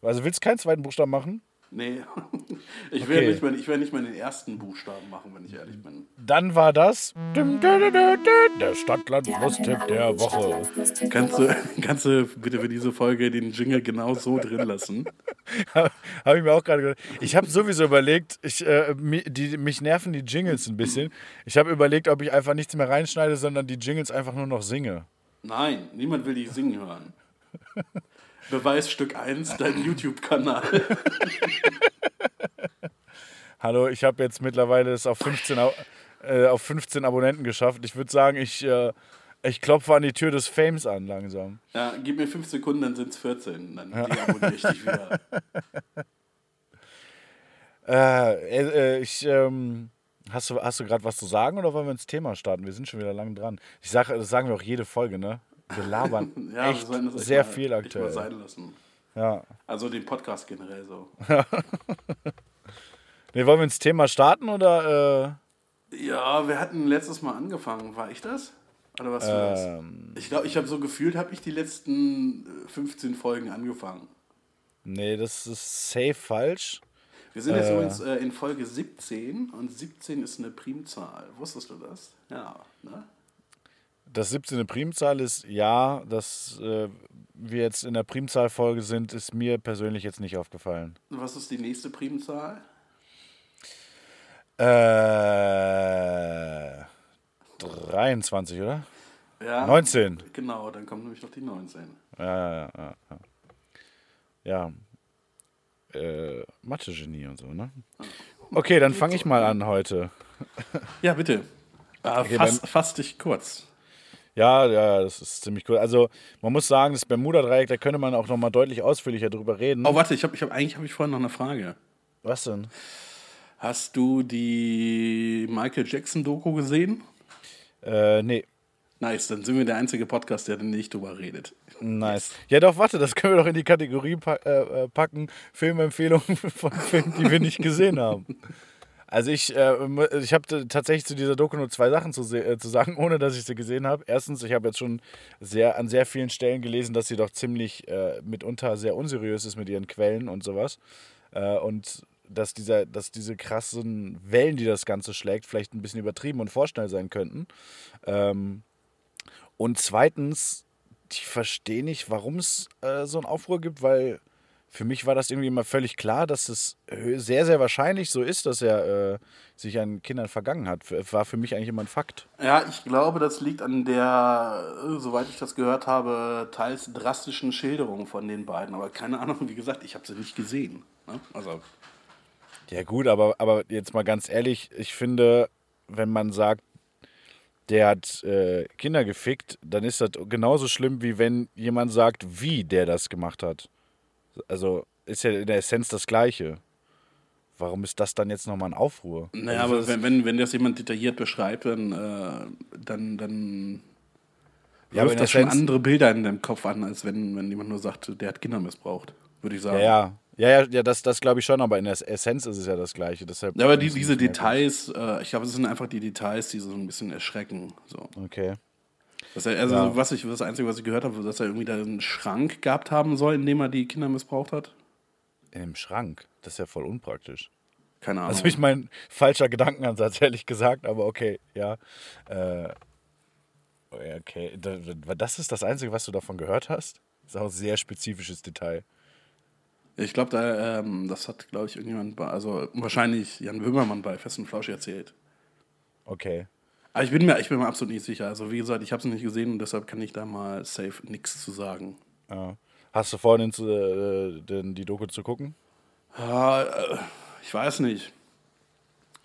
Also willst du keinen zweiten Buchstaben machen? Nee, ich Okay. werde nicht, ich werd nicht mal den ersten Buchstaben machen, wenn ich ehrlich bin. Dann war das der Stadtland-Fluss-Tipp der Woche. Kannst du, kannst du bitte für diese Folge den Jingle genau so drin lassen? habe ich mir auch gerade gedacht. Ich habe sowieso überlegt, ich, äh, mi- die, mich nerven die Jingles ein bisschen. Ich habe überlegt, ob ich einfach nichts mehr reinschneide, sondern die Jingles einfach nur noch singe. Nein, niemand will dich singen hören. Beweisstück 1, dein YouTube-Kanal. Hallo, ich habe jetzt mittlerweile es auf 15, Au- äh, auf 15 Abonnenten geschafft. Ich würde sagen, ich, äh, Ich klopfe an die Tür des Fames an langsam. Ja, gib mir fünf Sekunden, dann sind es 14. Dann deabonniere ich dich wieder. Äh, äh, ich, ähm, hast du, hast du gerade was zu sagen oder wollen wir ins Thema starten? Wir sind schon wieder lang dran. Ich sage, das sagen wir auch jede Folge, ne? Wir labern Ja, echt sehr mal- viel aktuell. Mal sein lassen. Ja. Also den Podcast generell so. Nee, wollen wir ins Thema starten oder? Ja, wir hatten letztes Mal angefangen. War ich das? Oder was war das? Ähm, Ich glaube, ich habe so gefühlt, habe ich die letzten äh, 15 Folgen angefangen. nee, das ist safe falsch. Wir sind jetzt Äh. übrigens äh, in Folge 17 und 17 ist eine Primzahl. Wusstest du das? Ja, ne? Das 17. Primzahl ist ja, dass äh, wir jetzt in der Primzahlfolge sind, ist mir persönlich jetzt nicht aufgefallen. Was ist die nächste Primzahl? Äh, 23, oder? Ja. 19. Genau, dann kommt nämlich noch die 19. Ja, ja, ja. Ja. ja. Äh, Mathe-Genie und so, ne? Okay, dann fange ich mal an heute. Ja, bitte. Äh, fass, fass dich kurz. Ja, ja, das ist ziemlich cool. Also, man muss sagen, das Bermuda-Dreieck, da könnte man auch noch mal deutlich ausführlicher drüber reden. Oh, warte, ich hab, ich hab, eigentlich habe ich vorhin noch eine Frage. Was denn? Hast du die Michael Jackson-Doku gesehen? Äh, nee. Nice, dann sind wir der einzige Podcast, der nicht drüber redet. Nice. Ja, doch, warte, das können wir doch in die Kategorie äh, äh, packen: Filmempfehlungen von Filmen, die wir nicht gesehen haben. Also, ich, äh, ich habe tatsächlich zu dieser Doku nur zwei Sachen zu, äh, zu sagen, ohne dass ich sie gesehen habe. Erstens, ich habe jetzt schon sehr, an sehr vielen Stellen gelesen, dass sie doch ziemlich äh, mitunter sehr unseriös ist mit ihren Quellen und sowas. Äh, und dass, dieser, dass diese krassen Wellen, die das Ganze schlägt, vielleicht ein bisschen übertrieben und vorschnell sein könnten. Ähm, und zweitens, ich verstehe nicht, warum es äh, so einen Aufruhr gibt, weil für mich war das irgendwie immer völlig klar, dass es hö- sehr, sehr wahrscheinlich so ist, dass er äh, sich an Kindern vergangen hat. War für mich eigentlich immer ein Fakt. Ja, ich glaube, das liegt an der, äh, soweit ich das gehört habe, teils drastischen Schilderung von den beiden. Aber keine Ahnung, wie gesagt, ich habe sie nicht gesehen. Ne? Also, Ja, gut, aber, aber jetzt mal ganz ehrlich, ich finde, wenn man sagt, der hat äh, Kinder gefickt, dann ist das genauso schlimm, wie wenn jemand sagt, wie der das gemacht hat. Also ist ja in der Essenz das Gleiche. Warum ist das dann jetzt nochmal ein Aufruhr? naja, Also aber wenn, wenn, wenn das jemand detailliert beschreibt, dann, äh, dann, dann Ja, wirft das schon andere Bilder in deinem Kopf an, als wenn, wenn jemand nur sagt, der hat Kinder missbraucht, würde ich sagen. Ja, ja. Ja, ja, ja das, das glaube ich schon, aber in der Essenz ist es ja das Gleiche. Deshalb Ja, aber die, diese. Details, äh, ich glaube, es sind einfach die Details, die so ein bisschen erschrecken. So. Okay. Dass er, also, Ja. was ich, das Einzige, was ich gehört habe, dass er irgendwie da einen Schrank gehabt haben soll, in dem er die Kinder missbraucht hat. In dem Schrank. Das ist ja voll unpraktisch. Keine Ahnung. Also ich meine, falscher Gedankenansatz, ehrlich gesagt, aber okay, ja. Äh, okay, Da- da- das ist das Einzige, was du davon gehört hast? Das ist auch ein sehr spezifisches Detail. ich glaube, da, ähm, das hat, glaube ich, irgendjemand, bei, also wahrscheinlich Jan Böhmermann bei Fest und Flausch erzählt. Okay. Aber ich bin mir, ich bin mir absolut nicht sicher. Also wie gesagt, ich habe es nicht gesehen und deshalb kann ich da mal safe nichts zu sagen. Ja. Hast du vor, den, äh, den, die Doku zu gucken? Ja, äh, ich weiß nicht.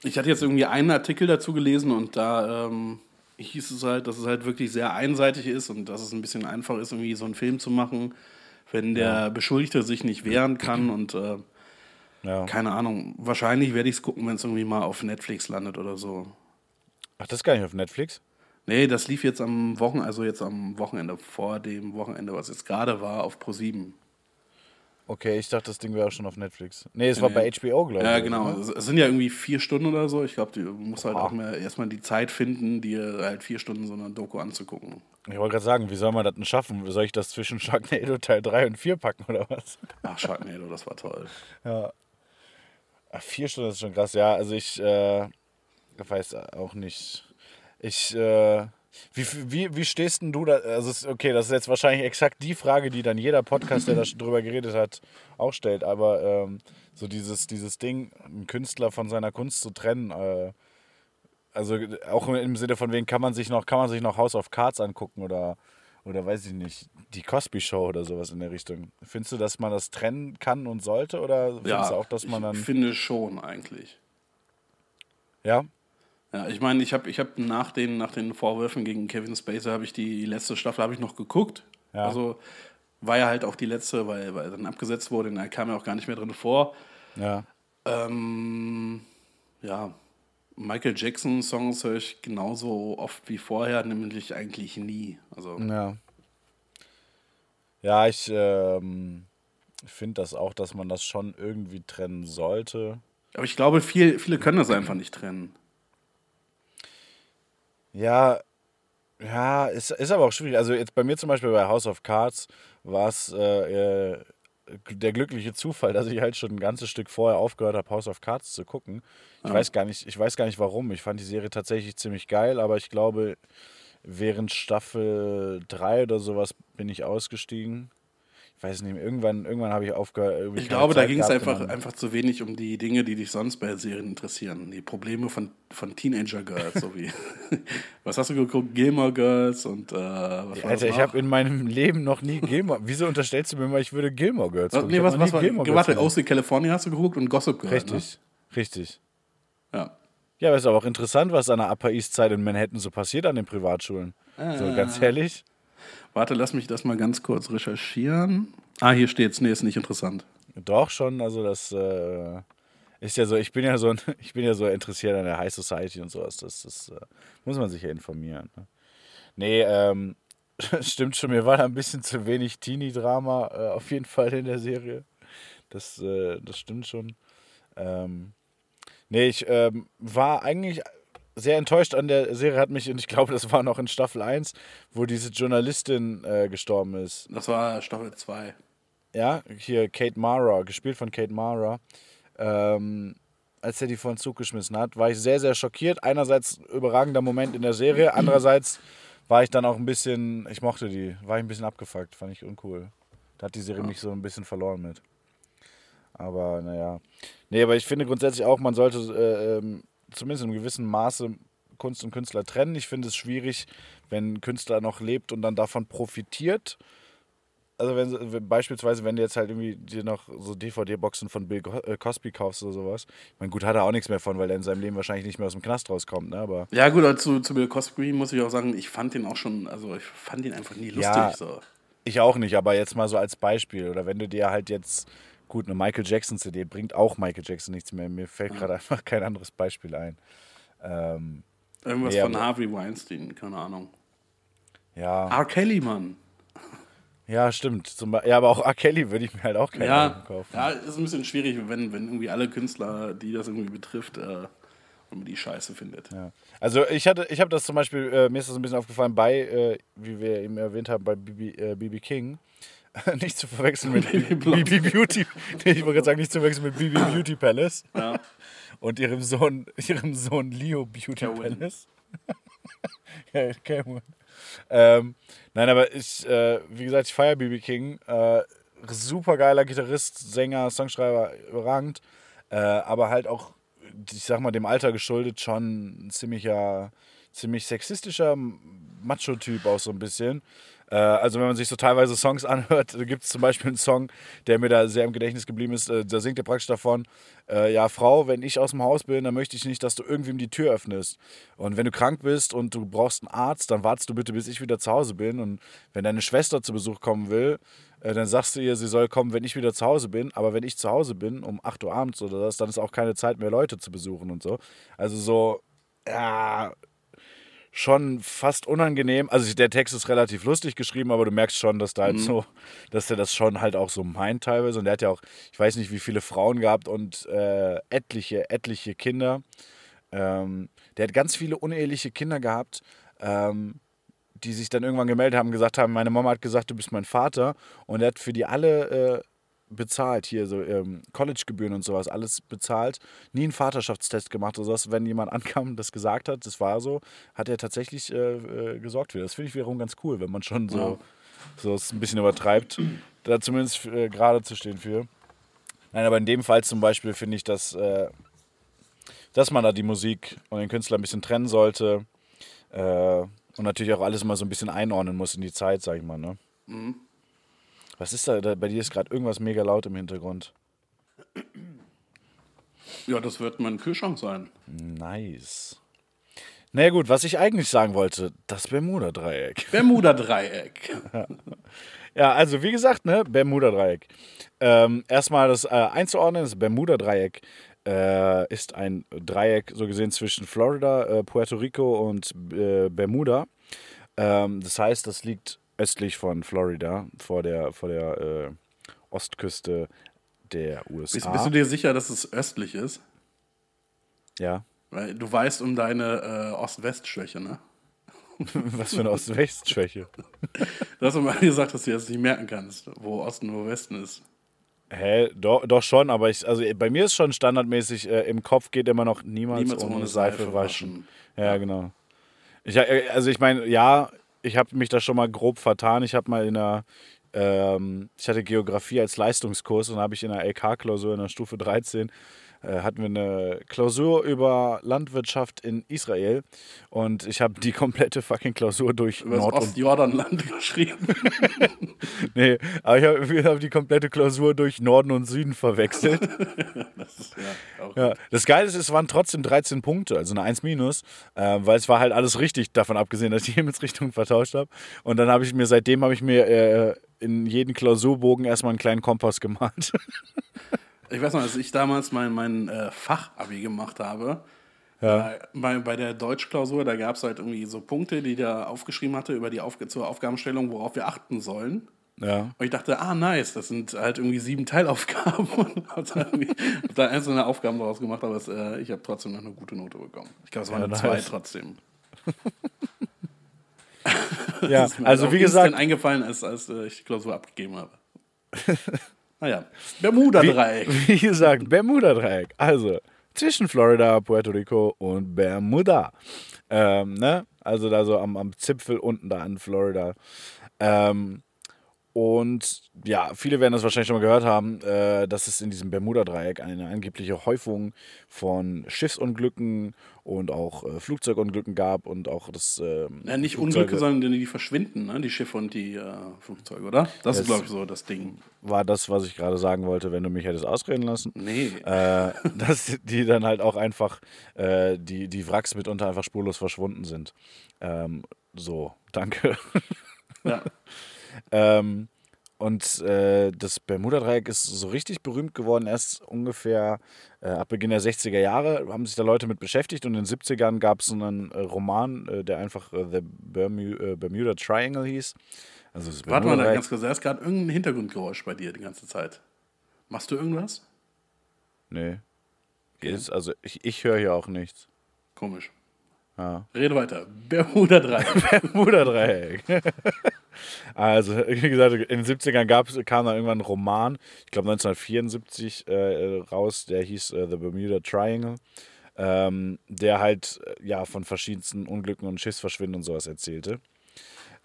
Ich hatte jetzt irgendwie einen Artikel dazu gelesen und da ähm, hieß es halt, dass es halt wirklich sehr einseitig ist und dass es ein bisschen einfach ist, irgendwie so einen Film zu machen, wenn der Beschuldigte sich nicht wehren kann und äh, Ja. keine Ahnung. Wahrscheinlich werde ich es gucken, wenn es irgendwie mal auf Netflix landet oder so. Ach, das ist gar nicht auf Netflix? Nee, das lief jetzt am Wochenende, also jetzt am Wochenende, vor dem Wochenende, was jetzt gerade war, auf Pro7. Okay, ich dachte, das Ding wäre auch schon auf Netflix. Nee, es war bei HBO, glaube ich. Ja, oder genau. so, ne? Es sind ja irgendwie vier Stunden oder so. Ich glaube, du musst halt auch mehr erstmal die Zeit finden, dir halt vier Stunden so eine Doku anzugucken. Ich wollte gerade sagen, wie soll man das denn schaffen? Soll ich das zwischen Sharknado Teil 3 und 4 packen oder was? Ach, Sharknado, das war toll. Ja. Ach, vier Stunden ist schon krass. Ja, also ich äh, weiß auch nicht. Ich, äh, wie, wie, wie stehst denn du da? Also, okay, das ist jetzt wahrscheinlich exakt die Frage, die dann jeder Podcast, der da schon drüber geredet hat, auch stellt. Aber ähm, so dieses, dieses Ding, einen Künstler von seiner Kunst zu trennen, äh, also auch im Sinne von wegen, kann man sich noch, kann man sich noch House of Cards angucken oder, oder weiß ich nicht, die Cosby Show oder sowas in der Richtung. Findest du, dass man das trennen kann und sollte? Oder findest Ja, du auch, dass man ich dann. finde schon eigentlich. Ja? Ja, ich meine, ich habe ich hab nach, den, nach den Vorwürfen gegen Kevin Spacey habe ich die letzte Staffel habe ich noch geguckt. Ja. Also war ja halt auch die letzte, weil, weil dann abgesetzt wurde und da kam ja auch gar nicht mehr drin vor. Ja. Ähm, ja, Michael Jackson Songs höre ich genauso oft wie vorher, nämlich eigentlich nie. Also Ja. Ja, ich ähm, finde das auch, dass man das schon irgendwie trennen sollte. aber ich glaube, viel, viele können das einfach nicht trennen. Ja, ja, ist, ist aber auch schwierig. Also jetzt bei mir zum Beispiel bei House of Cards war es äh, äh, der glückliche Zufall, dass ich halt schon ein ganzes Stück vorher aufgehört habe, House of Cards zu gucken. Ich weiß gar nicht, ich weiß gar nicht warum. Ich fand die Serie tatsächlich ziemlich geil, aber ich glaube, während Staffel 3 oder sowas bin ich ausgestiegen. Ich weiß nicht, irgendwann, irgendwann habe ich aufgehört. Ich glaube, da Zeit ging es einfach, einfach zu wenig um die Dinge, die dich sonst bei Serien interessieren. Die Probleme von, von Teenager-Girls, so wie. Was hast du geguckt? Gilmore Girls und. Äh, was war das Alter, ich habe in meinem Leben noch nie Gilmore. Wieso unterstellst du mir mal, ich würde Gilmore Girls Was, gucken? nee, was, was war. Gilmore Girls Warte, aus California hast du geguckt und Gossip Girl. Richtig, richtig. Ne? Ja. Ja, aber ist aber auch interessant, was an der Upper East Side in Manhattan so passiert an den Privatschulen. So ganz ehrlich. Warte, lass mich das mal ganz kurz recherchieren. Ah, hier steht's. Nee, ist nicht interessant. Doch schon, also das äh, ist ja so, ich bin ja so, ich bin ja so interessiert an der High Society und sowas. Das, das äh, muss man sich ja informieren. Ne? Nee, ähm, stimmt schon, mir war da ein bisschen zu wenig Teenie-Drama äh, auf jeden Fall in der Serie. Das, äh, das stimmt schon. Ähm, nee, ich ähm, war eigentlich sehr enttäuscht an der Serie, hat mich, und ich glaube, das war noch in Staffel 1, wo diese Journalistin äh, gestorben ist. Das war Staffel 2. Ja, hier Kate Mara, gespielt von Kate Mara. Ähm, als er die vor den Zug geschmissen hat, war ich sehr, sehr schockiert. Einerseits überragender Moment in der Serie, andererseits war ich dann auch ein bisschen, ich mochte die, war ich ein bisschen abgefuckt, fand ich uncool. Da hat die Serie mich so ein bisschen verloren mit. Aber naja. Nee, aber ich finde grundsätzlich auch, man sollte äh, ähm, zumindest in einem gewissen Maße Kunst und Künstler trennen. Ich finde es schwierig, wenn ein Künstler noch lebt und dann davon profitiert. Also wenn, wenn beispielsweise, wenn du jetzt halt irgendwie dir noch so DVD-Boxen von Bill äh, Cosby kaufst oder sowas. Ich meine, gut, hat er auch nichts mehr von, weil er in seinem Leben wahrscheinlich nicht mehr aus dem Knast rauskommt, ne? Aber Ja, gut, also zu, zu Bill Cosby muss ich auch sagen, ich fand den auch schon, also ich fand ihn einfach nie lustig. Ja. So. ich auch nicht, aber jetzt mal so als Beispiel. Oder wenn du dir halt jetzt, gut, eine Michael Jackson-CD bringt auch Michael Jackson nichts mehr. Mir fällt gerade einfach kein anderes Beispiel ein. Ähm, Irgendwas Ja, von Harvey Weinstein, keine Ahnung. ja, R. Kelly, Mann. ja, stimmt. Zum, ja, aber auch R. Kelly würde ich mir halt auch kein Ja, kaufen. ja, ist ein bisschen schwierig, wenn, wenn irgendwie alle Künstler, die das irgendwie betrifft, äh, wenn man die scheiße findet. Ja. Also ich hatte, ich habe das zum Beispiel, äh, mir ist das ein bisschen aufgefallen bei, äh, wie wir eben erwähnt haben, bei BB, äh, BB King. nicht zu verwechseln mit. BB Beauty. Nee, ich wollte gerade sagen, nicht zu verwechseln mit BB Beauty Palace. Ja. Und ihrem Sohn, ihrem Sohn Leo Beauty Kerwin. Palace. ja, Kerwin. Ähm, nein, aber ich, äh, wie gesagt, ich feiere BB King. Äh, super geiler Gitarrist, Sänger, Songschreiber, überragend. Äh, aber halt auch, ich sag mal, dem Alter geschuldet, schon ein ziemlicher, ziemlich sexistischer Macho-Typ auch so ein bisschen. Äh, also wenn man sich so teilweise Songs anhört, gibt es zum Beispiel einen Song, der mir da sehr im Gedächtnis geblieben ist, äh, da singt er praktisch davon, äh, ja Frau, wenn ich aus dem Haus bin, dann möchte ich nicht, dass du irgendwem die Tür öffnest. Und wenn du krank bist und du brauchst einen Arzt, dann wartest du bitte, bis ich wieder zu Hause bin. Und wenn deine Schwester zu Besuch kommen will, dann sagst du ihr, sie soll kommen, wenn ich wieder zu Hause bin. Aber wenn ich zu Hause bin, um 8 Uhr abends oder das, dann ist auch keine Zeit mehr, Leute zu besuchen und so. Also so, ja, schon fast unangenehm. Also der Text ist relativ lustig geschrieben, aber du merkst schon, dass da halt so, dass er das schon halt auch so meint teilweise. Und der hat ja auch, ich weiß nicht, wie viele Frauen gehabt und äh, etliche, etliche Kinder. Ähm, der hat ganz viele uneheliche Kinder gehabt, ähm, die sich dann irgendwann gemeldet haben, gesagt haben, meine Mama hat gesagt, du bist mein Vater. Und er hat für die alle äh, bezahlt, hier so ähm, Collegegebühren und sowas, alles bezahlt. Nie einen Vaterschaftstest gemacht oder sowas. Wenn jemand ankam und das gesagt hat, das war so, hat er tatsächlich äh, äh, gesorgt für. Das finde ich wiederum ganz cool, wenn man schon so, Ja. so es ein bisschen übertreibt, da zumindest äh, gerade zu stehen für. Nein, aber in dem Fall zum Beispiel finde ich, dass, äh, dass man da die Musik und den Künstler ein bisschen trennen sollte. Äh, und natürlich auch alles mal so ein bisschen einordnen muss in die Zeit, sag ich mal. Ne? Was ist da, da? Bei dir ist gerade irgendwas mega laut im Hintergrund. ja, das wird mein Kühlschrank sein. Nice. Naja gut, was ich eigentlich sagen wollte, das Bermuda-Dreieck. Bermuda-Dreieck. Ja, also wie gesagt, ne, Bermuda-Dreieck. Ähm, erstmal das äh, einzuordnen, das Bermuda-Dreieck äh, ist ein Dreieck, so gesehen, zwischen Florida, äh, Puerto Rico und äh, Bermuda. Ähm, das heißt, das liegt östlich von Florida, vor der, vor der äh, Ostküste der USA. Bist, bist du dir sicher, dass es östlich ist? ja. Weil du weißt um deine äh, Ost-West-Schwäche, ne? Was für eine Ost-West-Schwäche. Du hast immer gesagt, dass du das nicht merken kannst, wo Osten und wo Westen ist. Hä, doch, doch schon, aber ich, also bei mir ist schon standardmäßig, äh, im Kopf geht immer noch niemals, Niemals ohne, ohne Seife, Seife waschen. waschen. Ja, genau. Ich, äh, also ich meine, ja, ich habe mich da schon mal grob vertan. Ich habe mal in einer, ähm, ich hatte Geografie als Leistungskurs und habe ich in einer LK-Klausur in der Stufe 13 äh, hatten wir eine Klausur über Landwirtschaft in Israel und ich habe die komplette fucking Klausur durch Über das Nord- und Ostjordanland geschrieben. Nee, aber ich habe hab die komplette Klausur durch Norden und Süden verwechselt. Das ist ja Ja, das Geile ist, es waren trotzdem 13 Punkte, also eine 1 minus, äh, weil es war halt alles richtig, davon abgesehen, dass ich die Himmelsrichtung vertauscht habe. Und dann habe ich mir, seitdem habe ich mir äh, in jeden Klausurbogen erstmal einen kleinen Kompass gemalt. Ich weiß noch, als ich damals mein, mein äh, Fachabi gemacht habe, äh, bei, bei der Deutschklausur, da gab es halt irgendwie so Punkte, die da aufgeschrieben hatte über die Aufg zur Aufgabenstellung, worauf wir achten sollen. ja. Und ich dachte, ah, nice, das sind halt irgendwie sieben Teilaufgaben und hab da, hab da einzelne Aufgaben draus gemacht, aber es, äh, ich habe trotzdem noch eine gute Note bekommen. Ich glaube, es war Ja, nice. 2 trotzdem. ja, also wie gesagt, eingefallen, als, als äh, ich die Klausur abgegeben habe. naja, Bermuda-Dreieck. wie, wie gesagt, Bermuda-Dreieck. Also zwischen Florida, Puerto Rico und Bermuda. Ähm, ne? Also da so am, am Zipfel unten da in Florida. Ähm, und ja, viele werden das wahrscheinlich schon mal gehört haben, äh, dass es in diesem Bermuda-Dreieck eine angebliche Häufung von Schiffsunglücken und auch äh, Flugzeugunglücken gab und auch das. ähm, Ja, nicht Flugzeuge- Unglücke, sondern die verschwinden, ne? die Schiffe und die äh, Flugzeuge, oder? Das ist, Das- glaube ich, so das Ding. War das, was ich gerade sagen wollte, wenn du mich hättest ausreden lassen. Nee. äh, dass die dann halt auch einfach, äh, die, die Wracks mitunter einfach spurlos verschwunden sind. Ähm, so, danke. Ja. ähm, und äh, das Bermuda-Dreieck ist so richtig berühmt geworden, erst ungefähr äh, ab Beginn der 60er Jahre haben sich da Leute mit beschäftigt und in den 70ern gab es so einen äh, Roman, äh, der einfach äh, The Bermu äh, Bermuda Triangle hieß. Also das Warte mal, ganz kurz. Da ist gerade irgendein Hintergrundgeräusch bei dir die ganze Zeit. Machst du irgendwas? Nee. Ist, also ich, ich höre hier auch nichts. Komisch. Ja. Rede weiter. Bermuda-Dreieck. Bermuda-Dreieck. also, wie gesagt, in den 70ern gab's, kam dann irgendwann ein Roman, ich glaube 1974 äh, raus, der hieß äh, The Bermuda Triangle, ähm, der halt äh, ja von verschiedensten Unglücken und Schiffsverschwinden und sowas erzählte.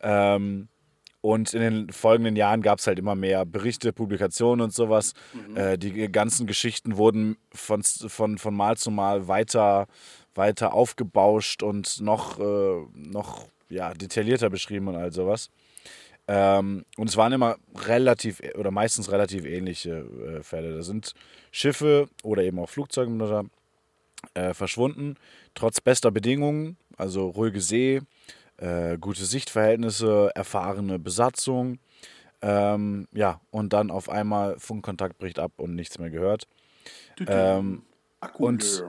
Ähm, und in den folgenden Jahren gab es halt immer mehr Berichte, Publikationen und sowas. Äh, die ganzen Geschichten wurden von, von, von Mal zu Mal weiter, weiter aufgebauscht und noch, äh, noch ja, detaillierter beschrieben und all sowas. Ähm, und es waren immer relativ oder meistens relativ ähnliche äh, Fälle. Da sind Schiffe oder eben auch Flugzeuge äh, verschwunden, trotz bester Bedingungen, also ruhige See, äh, gute Sichtverhältnisse, erfahrene Besatzung. Ähm, ja, und dann auf einmal Funkkontakt bricht ab und nichts mehr gehört. Ähm, und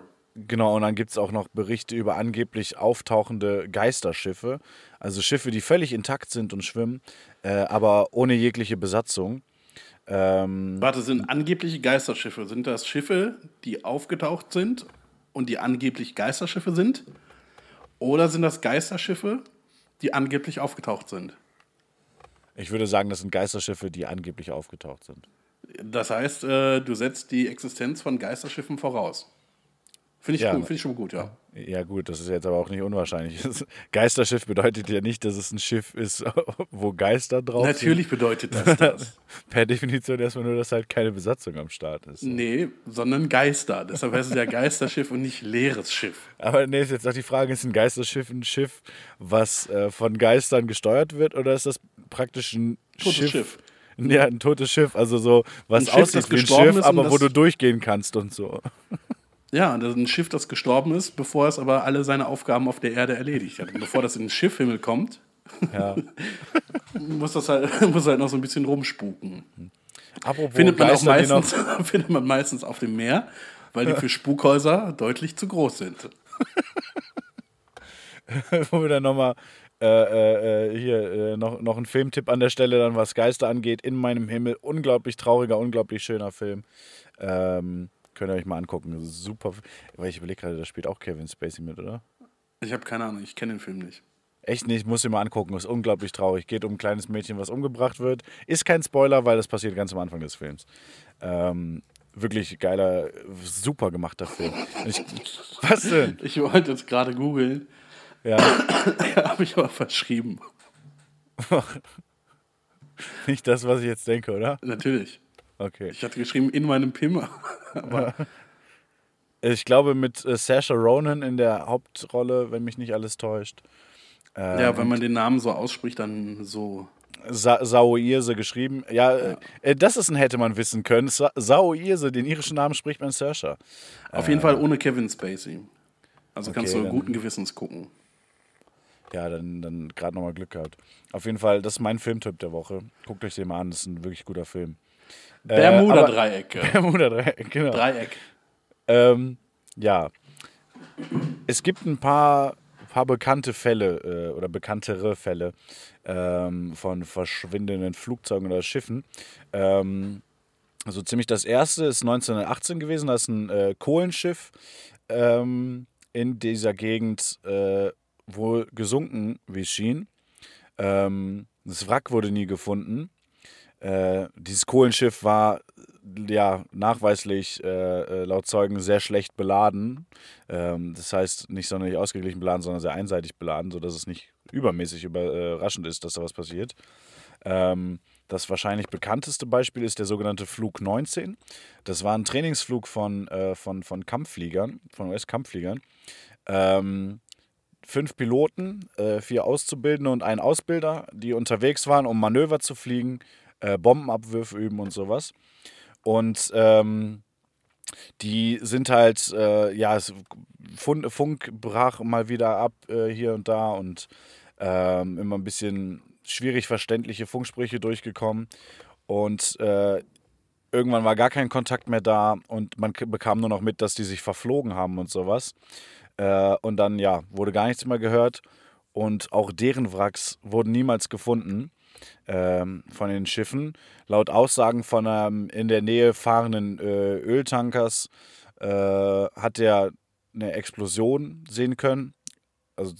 genau, und dann gibt es auch noch Berichte über angeblich auftauchende Geisterschiffe. Also Schiffe, die völlig intakt sind und schwimmen, äh, aber ohne jegliche Besatzung. Ähm, Warte, sind angebliche Geisterschiffe. Sind das Schiffe, die aufgetaucht sind und die angeblich Geisterschiffe sind? Oder sind das Geisterschiffe, die angeblich aufgetaucht sind? ich würde sagen, das sind Geisterschiffe, die angeblich aufgetaucht sind. Das heißt, äh, du setzt die Existenz von Geisterschiffen voraus. Finde ich, Ja. gut, finde ich schon gut, ja. Ja, gut, das ist jetzt aber auch nicht unwahrscheinlich. Geisterschiff bedeutet ja nicht, dass es ein Schiff ist, wo Geister drauf Natürlich bedeutet das das. sind. Per Definition erstmal nur, dass halt keine Besatzung am Start ist. Nee, sondern Geister. Deshalb heißt es ja Geisterschiff und nicht leeres Schiff. Aber nee, ist jetzt auch die Frage, ist ein Geisterschiff ein Schiff, was äh, von Geistern gesteuert wird, oder ist das praktisch ein Totes Schiff? Schiff. Ja, ein totes Schiff, also so, was aussieht wie ein Schiff, aber wo du durchgehen kannst und so. Ja, das ist ein Schiff, das gestorben ist, bevor es aber alle seine Aufgaben auf der Erde erledigt hat. Und bevor das in den Schiffhimmel kommt, Ja. muss das halt, muss halt noch so ein bisschen rumspuken. Apropos Findet man, auch Geister, meistens, findet man meistens auf dem Meer, weil die für Spukhäuser deutlich zu groß sind. Wo wir dann nochmal äh, äh, äh, hier äh, noch, noch ein Filmtipp an der Stelle, dann was Geister angeht. In meinem Himmel. Unglaublich trauriger, unglaublich schöner Film. Ähm, könnt ihr euch mal angucken. Super. Weil ich überlege gerade, da spielt auch Kevin Spacey mit, oder? Ich habe keine Ahnung, ich kenne den Film nicht. Echt nicht, muss ich mal angucken. Ist unglaublich traurig. Geht um ein kleines Mädchen, was umgebracht wird. Ist kein Spoiler, weil das passiert ganz am Anfang des Films. Ähm, wirklich geiler, super gemachter Film. Ich, was denn? Ich wollte jetzt gerade googeln, Ja, habe ich aber verschrieben. nicht das, was ich jetzt denke, oder? Natürlich. Okay. Ich hatte geschrieben, in meinem Pimmer. Aber Ich glaube mit äh, Saoirse Ronan in der Hauptrolle, wenn mich nicht alles täuscht. Ähm, ja, wenn man den Namen so ausspricht, dann so. Sa Sao Irse geschrieben. Ja, äh, Äh, das ist ein hätte man wissen können. Sa Sao Irse, den irischen Namen spricht man Saoirse. Auf jeden Fall ohne Kevin Spacey. Also kannst Okay, du dann- guten Gewissens gucken. Ja, dann, dann gerade nochmal Glück gehabt. Auf jeden Fall, das ist mein Filmtipp der Woche. Guckt euch den mal an, das ist ein wirklich guter Film. Äh, Bermuda-Dreiecke. Bermuda-Dreieck, genau. Dreieck. Ähm, ja. Es gibt ein paar, paar bekannte Fälle äh, oder bekanntere Fälle ähm, von verschwindenden Flugzeugen oder Schiffen. Ähm, also ziemlich das erste ist 1918 gewesen, da ist ein äh, Kohlenschiff ähm, in dieser Gegend äh, wohl gesunken, wie es schien. Ähm, das Wrack wurde nie gefunden. Äh, dieses Kohlenschiff war ja nachweislich äh, äh, laut Zeugen sehr schlecht beladen. Ähm, das heißt nicht sonderlich ausgeglichen beladen, sondern sehr einseitig beladen, sodass es nicht übermäßig überraschend ist, dass da was passiert. Ähm, das wahrscheinlich bekannteste Beispiel ist der sogenannte Flug 19. Das war ein Trainingsflug von, äh, von, von Kampffliegern, von US-Kampffliegern. Ähm, fünf Piloten, äh, vier Auszubildende und ein Ausbilder, die unterwegs waren, um Manöver zu fliegen, äh, Bombenabwürfe üben und sowas. Und ähm, die sind halt, äh, ja, es, Fun Funk brach mal wieder ab äh, hier und da und ähm, immer ein bisschen schwierig verständliche Funksprüche durchgekommen. Und äh, irgendwann war gar kein Kontakt mehr da und man bekam nur noch mit, dass die sich verflogen haben und sowas. Äh, und dann, ja, wurde gar nichts mehr gehört. Und auch deren Wracks wurden niemals gefunden ähm, von den Schiffen. Laut Aussagen von einem in der Nähe fahrenden äh, Öltankers äh, hat er eine Explosion sehen können. Also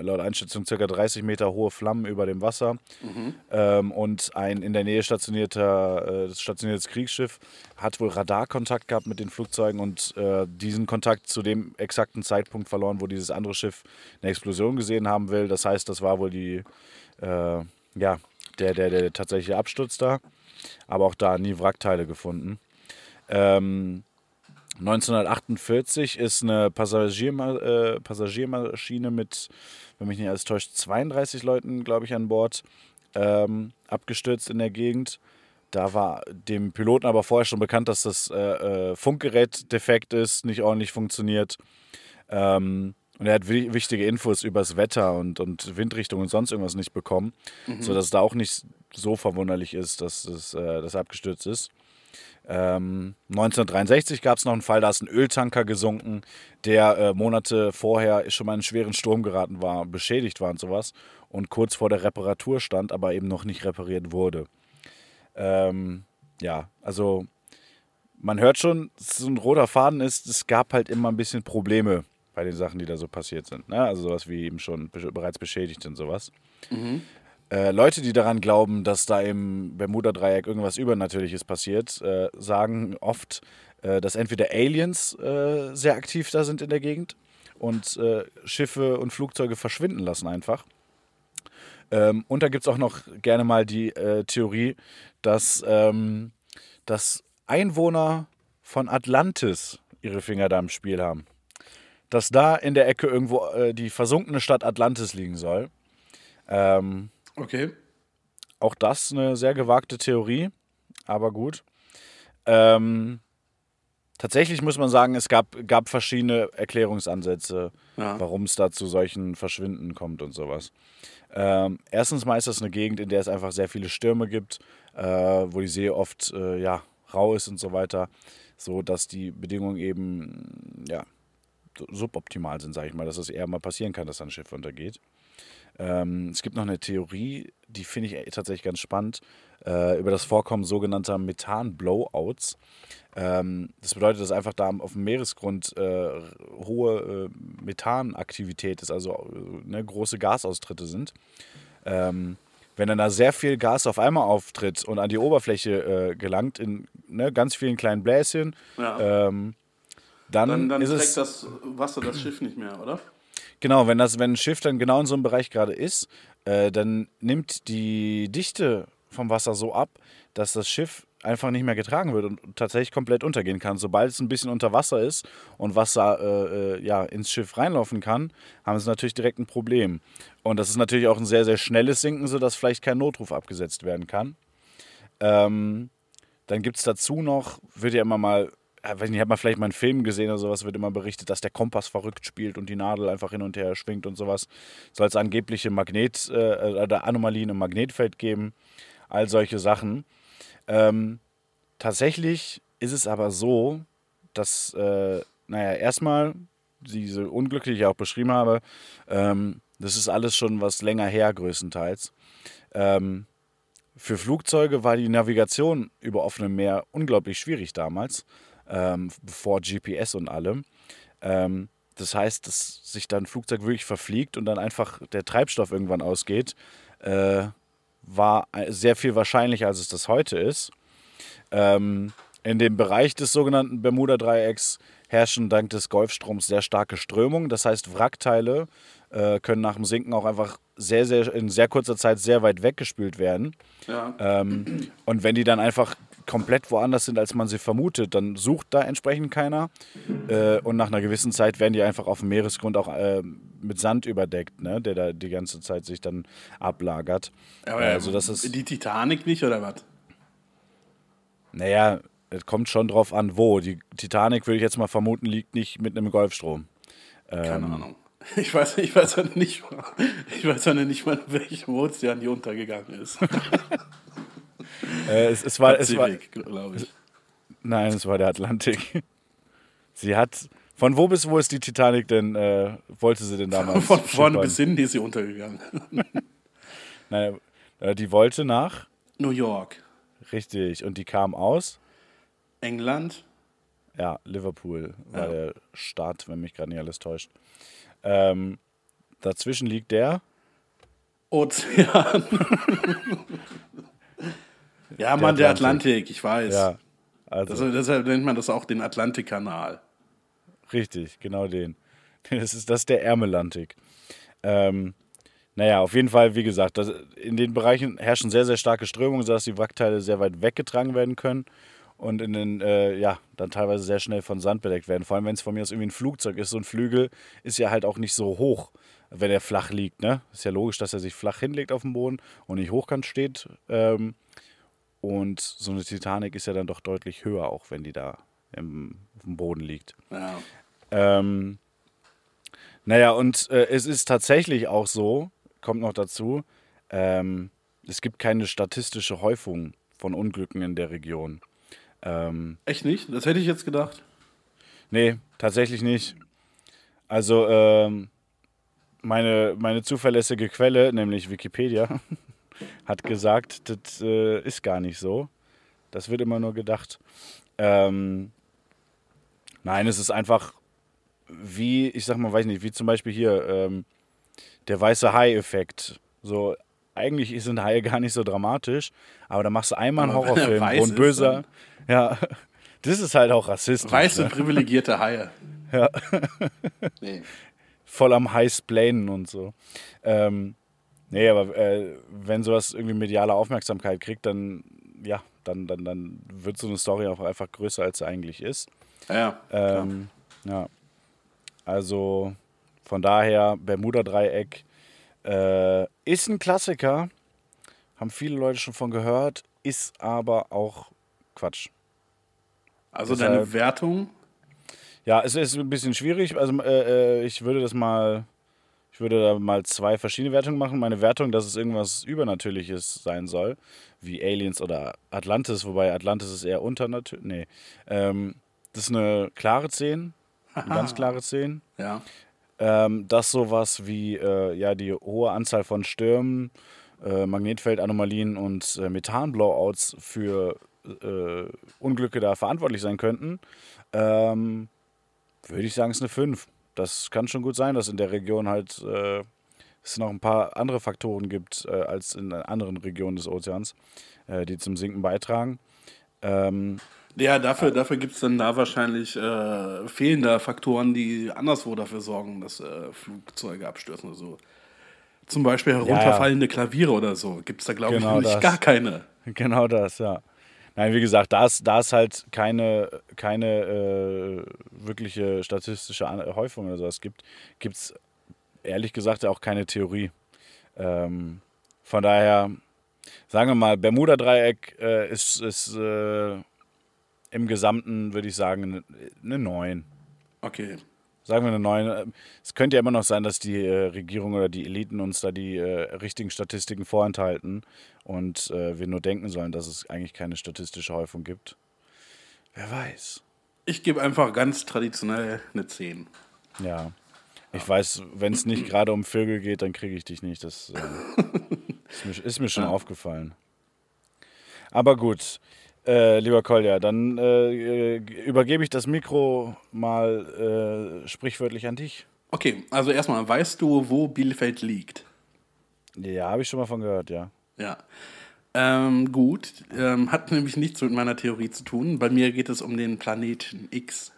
laut Einschätzung ca. 30 Meter hohe Flammen über dem Wasser. Ähm, und ein in der Nähe stationierter, äh, stationiertes Kriegsschiff hat wohl Radarkontakt gehabt mit den Flugzeugen und äh, diesen Kontakt zu dem exakten Zeitpunkt verloren, wo dieses andere Schiff eine Explosion gesehen haben will. Das heißt, das war wohl die, äh, ja, der, der, der tatsächliche Absturz da. Aber auch da nie Wrackteile gefunden. Ähm, 1948 ist eine Passagierma äh, Passagiermaschine mit, wenn mich nicht alles täuscht, 32 Leuten, glaube ich, an Bord ähm, abgestürzt in der Gegend. Da war dem Piloten aber vorher schon bekannt, dass das äh, äh, Funkgerät defekt ist, nicht ordentlich funktioniert. Ähm, und er hat wi wichtige Infos über das Wetter und, und Windrichtung und sonst irgendwas nicht bekommen, sodass es da auch nicht so verwunderlich ist, dass es, äh, das abgestürzt ist. Ähm, 1963 gab es noch einen Fall, da ist ein Öltanker gesunken, der äh, Monate vorher schon mal in einen schweren Sturm geraten war, beschädigt war und sowas und kurz vor der Reparatur stand, aber eben noch nicht repariert wurde. Ähm, ja, also man hört schon, so ein roter Faden ist, es gab halt immer ein bisschen Probleme bei den Sachen, die da so passiert sind. Ne? Also sowas wie eben schon be bereits beschädigt und sowas. Äh, Leute, die daran glauben, dass da im Bermuda-Dreieck irgendwas Übernatürliches passiert, äh, sagen oft, äh, dass entweder Aliens äh, sehr aktiv da sind in der Gegend und äh, Schiffe und Flugzeuge verschwinden lassen einfach. Ähm, und da gibt es auch noch gerne mal die äh, Theorie, dass, ähm, dass Einwohner von Atlantis ihre Finger da im Spiel haben. Dass da in der Ecke irgendwo äh, die versunkene Stadt Atlantis liegen soll. Ähm, Okay. auch das eine sehr gewagte Theorie, aber gut. Ähm, tatsächlich muss man sagen, es gab, gab verschiedene Erklärungsansätze, Ja. warum es da zu solchen Verschwinden kommt und sowas. Ähm, erstens mal ist das eine Gegend, in der es einfach sehr viele Stürme gibt, äh, wo die See oft äh, ja, rau ist und so weiter, so dass die Bedingungen eben ja, suboptimal sind, sage ich mal, dass es eher mal passieren kann, dass ein Schiff untergeht. Ähm, es gibt noch eine Theorie, die finde ich tatsächlich ganz spannend, äh, über das Vorkommen sogenannter Methan-Blowouts. Ähm, das bedeutet, dass einfach da auf dem Meeresgrund äh, hohe äh, Methanaktivität ist, also äh, ne, große Gasaustritte sind. Ähm, wenn dann da sehr viel Gas auf einmal auftritt und an die Oberfläche äh, gelangt, in ne, ganz vielen kleinen Bläschen, Ja. Dann, dann dann ist trägt es das Wasser das Schiff nicht mehr, oder? Genau, wenn, das, wenn ein Schiff dann genau in so einem Bereich gerade ist, äh, dann nimmt die Dichte vom Wasser so ab, dass das Schiff einfach nicht mehr getragen wird und tatsächlich komplett untergehen kann. Sobald es ein bisschen unter Wasser ist und Wasser äh, äh, ja, ins Schiff reinlaufen kann, haben sie natürlich direkt ein Problem. Und das ist natürlich auch ein sehr, sehr schnelles Sinken, sodass vielleicht kein Notruf abgesetzt werden kann. Ähm, dann gibt es dazu noch, wird ja immer mal, ja, weiß nicht, hat man vielleicht mal einen Film gesehen oder sowas, wird immer berichtet, dass der Kompass verrückt spielt und die Nadel einfach hin und her schwingt und sowas. Soll es angebliche Magnet, äh, oder Anomalien im Magnetfeld geben, all solche Sachen. Ähm, tatsächlich ist es aber so, dass, äh, naja, erstmal diese Unglücke, die ich auch beschrieben habe, ähm, das ist alles schon was länger her, größtenteils. Ähm, für Flugzeuge war die Navigation über offenem Meer unglaublich schwierig damals, ähm, vor GPS und allem. Ähm, das heißt, dass sich dann ein Flugzeug wirklich verfliegt und dann einfach der Treibstoff irgendwann ausgeht, äh, war sehr viel wahrscheinlicher, als es das heute ist. Ähm, in dem Bereich des sogenannten Bermuda-Dreiecks herrschen dank des Golfstroms sehr starke Strömungen. Das heißt, Wrackteile äh, können nach dem Sinken auch einfach sehr, sehr in sehr kurzer Zeit sehr weit weggespült werden. Ja. Ähm, und wenn die dann einfach komplett woanders sind, als man sie vermutet, dann sucht da entsprechend keiner. Äh, und nach einer gewissen Zeit werden die einfach auf dem Meeresgrund auch äh, mit Sand überdeckt, ne? der da die ganze Zeit sich dann ablagert. Aber äh, sodass es, die Titanic nicht, oder was? naja, es kommt schon drauf an, wo. Die Titanic, würde ich jetzt mal vermuten, liegt nicht mit einem Golfstrom. Keine Ähm. Ahnung. Ich weiß, ich weiß ja nicht, ich weiß ja nicht mal, in welchem Ozean die untergegangen ist. Äh, es, es, war, es war, glaube ich. Nein, es war der Atlantik. Sie hat. Von wo bis wo ist die Titanic denn, äh, wollte sie denn damals? Von vorne bis hinten ist sie untergegangen. Nein, äh, die wollte nach. New York, Richtig. Und die kam aus. England, Ja, Liverpool war Ja. der Start, wenn mich gerade nicht alles täuscht. Ähm, dazwischen liegt der. Ozean. ja, Mann, der Atlantik. Atlantik, ich weiß. Ja, also Also, deshalb nennt man das auch den Atlantikkanal. richtig, genau den. Das ist, das ist der Ärmelantik. Ähm, naja, auf jeden Fall, wie gesagt, das, in den Bereichen herrschen sehr, sehr starke Strömungen, sodass die Wrackteile sehr weit weggetragen werden können und in den, äh, ja, dann teilweise sehr schnell von Sand bedeckt werden. Vor allem, wenn es von mir aus irgendwie ein Flugzeug ist. So ein Flügel ist ja halt auch nicht so hoch, wenn er flach liegt. Ne? Ist ja logisch, dass er sich flach hinlegt auf dem Boden und nicht hochkant steht. Ähm, und so eine Titanic ist ja dann doch deutlich höher, auch wenn die da im, auf dem Boden liegt. Ja. Ähm, naja, und äh, es ist tatsächlich auch so, kommt noch dazu, ähm, es gibt keine statistische Häufung von Unglücken in der Region. Ähm, Echt nicht? Das hätte ich jetzt gedacht. nee, tatsächlich nicht. Also, ähm, meine, meine zuverlässige Quelle, nämlich Wikipedia, hat gesagt, das äh, ist gar nicht so. Das wird immer nur gedacht. Ähm, nein, es ist einfach wie, ich sag mal, weiß nicht, wie zum Beispiel hier ähm, der weiße Hai-Effekt. So, eigentlich sind Haie gar nicht so dramatisch, aber da machst du einmal einen Aber Horrorfilm, weiß wo ein ist, böser. Ja, das ist halt auch rassistisch. Weiße, Ne? privilegierte Haie. Ja. Nee. voll am Highsplanen und so. Ähm, nee, aber äh, wenn sowas irgendwie mediale Aufmerksamkeit kriegt, dann, ja, dann, dann, dann wird so eine Story auch einfach größer, als sie eigentlich ist. Ja, Ähm, ja. Also von daher, Bermuda-Dreieck äh, ist ein Klassiker. Haben viele Leute schon von gehört, ist aber auch Quatsch. Also Deshalb- deine Wertung? Ja, es ist ein bisschen schwierig. Also äh, äh, ich würde das mal, ich würde da mal zwei verschiedene Wertungen machen. Meine Wertung, dass es irgendwas Übernatürliches sein soll, wie Aliens oder Atlantis, wobei Atlantis ist eher unternatürlich. Nee. Ähm, das ist eine klare 10, eine ganz klare 10. Ja. Ähm, dass sowas wie äh, ja, die hohe Anzahl von Stürmen, äh, Magnetfeldanomalien und äh, Methanblowouts für äh, Unglücke da verantwortlich sein könnten, ähm, würde ich sagen, ist eine 5. Das kann schon gut sein, dass in der Region halt äh, es noch ein paar andere Faktoren gibt äh, als in anderen Regionen des Ozeans, äh, die zum Sinken beitragen. Ähm, Ja, dafür, dafür gibt es dann da wahrscheinlich äh, fehlende Faktoren, die anderswo dafür sorgen, dass äh, Flugzeuge abstürzen oder so. Zum Beispiel herunterfallende Klaviere oder so. Gibt es da, glaube Genau ich, nicht das. gar keine. Genau das, ja. Nein, wie gesagt, da ist, da ist halt keine, keine äh, wirkliche statistische Häufung oder sowas gibt, gibt es ehrlich gesagt auch keine Theorie. Ähm, von daher, sagen wir mal, Bermuda-Dreieck äh, ist, ist äh, im Gesamten, würde ich sagen, eine 9. Okay. Sagen wir eine 9. Es könnte ja immer noch sein, dass die äh, Regierung oder die Eliten uns da die äh, richtigen Statistiken vorenthalten und äh, wir nur denken sollen, dass es eigentlich keine statistische Häufung gibt. Wer weiß. Ich gebe einfach ganz traditionell eine 10. Ja. Ich weiß, wenn es nicht gerade um Vögel geht, dann kriege ich dich nicht. Das äh, ist, mir, ist mir schon aufgefallen. Aber gut, äh, lieber Kolja, dann äh, übergebe ich das Mikro mal äh, sprichwörtlich an dich. Okay, also erstmal, weißt du, wo Bielefeld liegt? Ja, habe ich schon mal von gehört, ja. Ja. Ähm, gut, ähm, hat nämlich nichts mit meiner Theorie zu tun. Bei mir geht es um den Planeten X.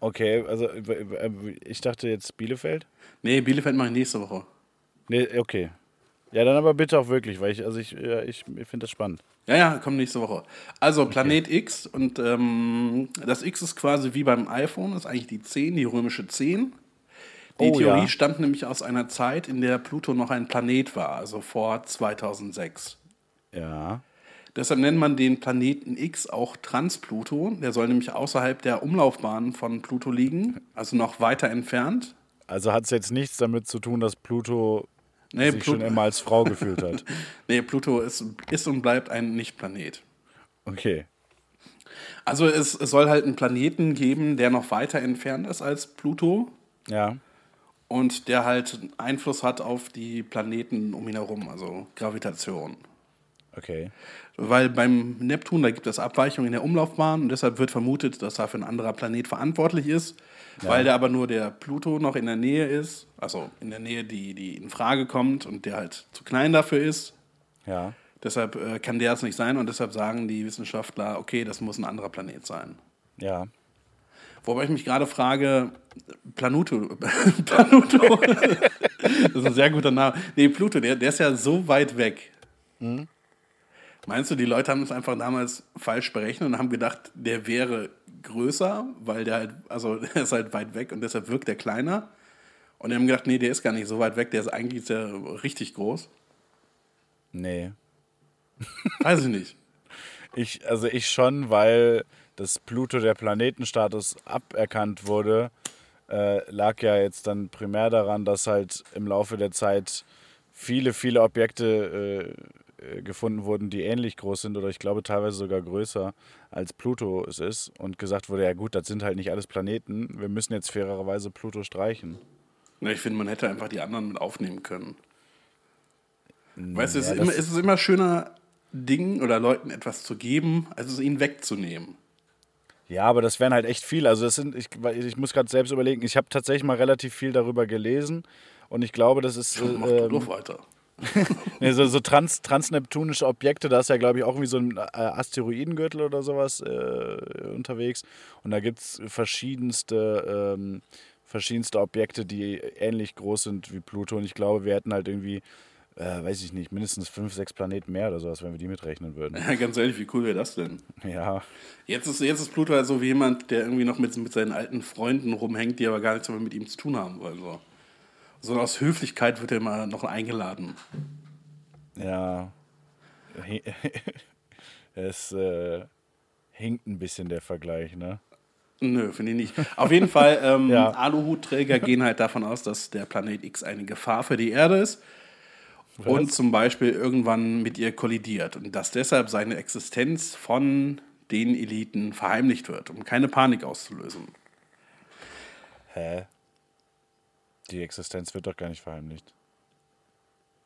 Okay, also äh, äh, ich dachte jetzt Bielefeld. Nee, Bielefeld mache ich nächste Woche. Nee, okay. Ja, dann aber bitte auch wirklich, weil ich, also ich, ja, ich finde das spannend. Ja, ja, kommt nächste Woche. Also Planet X und ähm, das X ist quasi wie beim iPhone, ist eigentlich die 10, die römische 10. Die Oh, Theorie ja. stammt nämlich aus einer Zeit, in der Pluto noch ein Planet war, also vor 2006. Ja. Deshalb nennt man den Planeten X auch Transpluto. Der soll nämlich außerhalb der Umlaufbahn von Pluto liegen, also noch weiter entfernt. Also hat es jetzt nichts damit zu tun, dass Pluto Nee, sich Plu- schon immer als Frau gefühlt hat. Nee, Pluto ist, ist und bleibt ein Nicht-Planet. Okay. Also es, es soll halt einen Planeten geben, der noch weiter entfernt ist als Pluto Ja. und der halt Einfluss hat auf die Planeten um ihn herum, also Gravitation. Okay. Weil beim Neptun, da gibt es Abweichungen in der Umlaufbahn und deshalb wird vermutet, dass dafür ein anderer Planet verantwortlich ist. Weil der aber nur der Pluto noch in der Nähe ist, also in der Nähe, die, die in Frage kommt und der halt zu klein dafür ist. Ja. Deshalb äh, kann der es nicht sein und deshalb sagen die Wissenschaftler, okay, das muss ein anderer Planet sein. Ja. Wobei ich mich gerade frage, Planuto, Planuto, das ist ein sehr guter Name. Nee, Pluto, der, der ist ja so weit weg. Meinst du, die Leute haben es einfach damals falsch berechnet und haben gedacht, der wäre größer, weil der halt, also der ist halt weit weg und deshalb wirkt der kleiner. Und die haben gedacht, nee, der ist gar nicht so weit weg, der ist eigentlich sehr richtig groß. Nee. Weiß ich nicht. Ich, also ich schon, weil das Pluto der Planetenstatus aberkannt wurde, äh, lag ja jetzt dann primär daran, dass halt im Laufe der Zeit viele, viele Objekte äh, gefunden wurden, die ähnlich groß sind oder ich glaube teilweise sogar größer als Pluto es ist und gesagt wurde, ja gut, das sind halt nicht alles Planeten, wir müssen jetzt fairerweise Pluto streichen. Na, Ich finde, man hätte einfach die anderen mit aufnehmen können. Weißt du, es, ja, ist immer, es ist immer schöner, Dingen oder Leuten etwas zu geben, als es ihnen wegzunehmen. Ja, aber das wären halt echt viele. Also das sind, ich, ich muss gerade selbst überlegen, ich habe tatsächlich mal relativ viel darüber gelesen und ich glaube, das ist Mach äh, du ähm, doch weiter. Nee, so, so trans, transneptunische Objekte, da ist ja, glaube ich, auch irgendwie so ein äh, Asteroidengürtel oder sowas äh, unterwegs. Und da gibt es verschiedenste, ähm, verschiedenste Objekte, die ähnlich groß sind wie Pluto. Und ich glaube, wir hätten halt irgendwie, äh, weiß ich nicht, mindestens fünf, sechs Planeten mehr oder sowas, wenn wir die mitrechnen würden. Ja, ganz ehrlich, wie cool wäre das denn? Ja, Jetzt ist, jetzt ist Pluto halt so wie jemand, der irgendwie noch mit, mit seinen alten Freunden rumhängt, die aber gar nichts mehr mit ihm zu tun haben wollen. So, so aus Höflichkeit wird er immer noch eingeladen. ja. es äh, hinkt ein bisschen der Vergleich, ne? Nö, finde ich nicht. Auf jeden Fall, ähm, Ja. Aluhutträger gehen halt davon aus, dass der Planet X eine Gefahr für die Erde ist und zum Beispiel irgendwann mit ihr kollidiert und dass deshalb seine Existenz von den Eliten verheimlicht wird, um keine Panik auszulösen. Hä? Die Existenz wird doch gar nicht verheimlicht.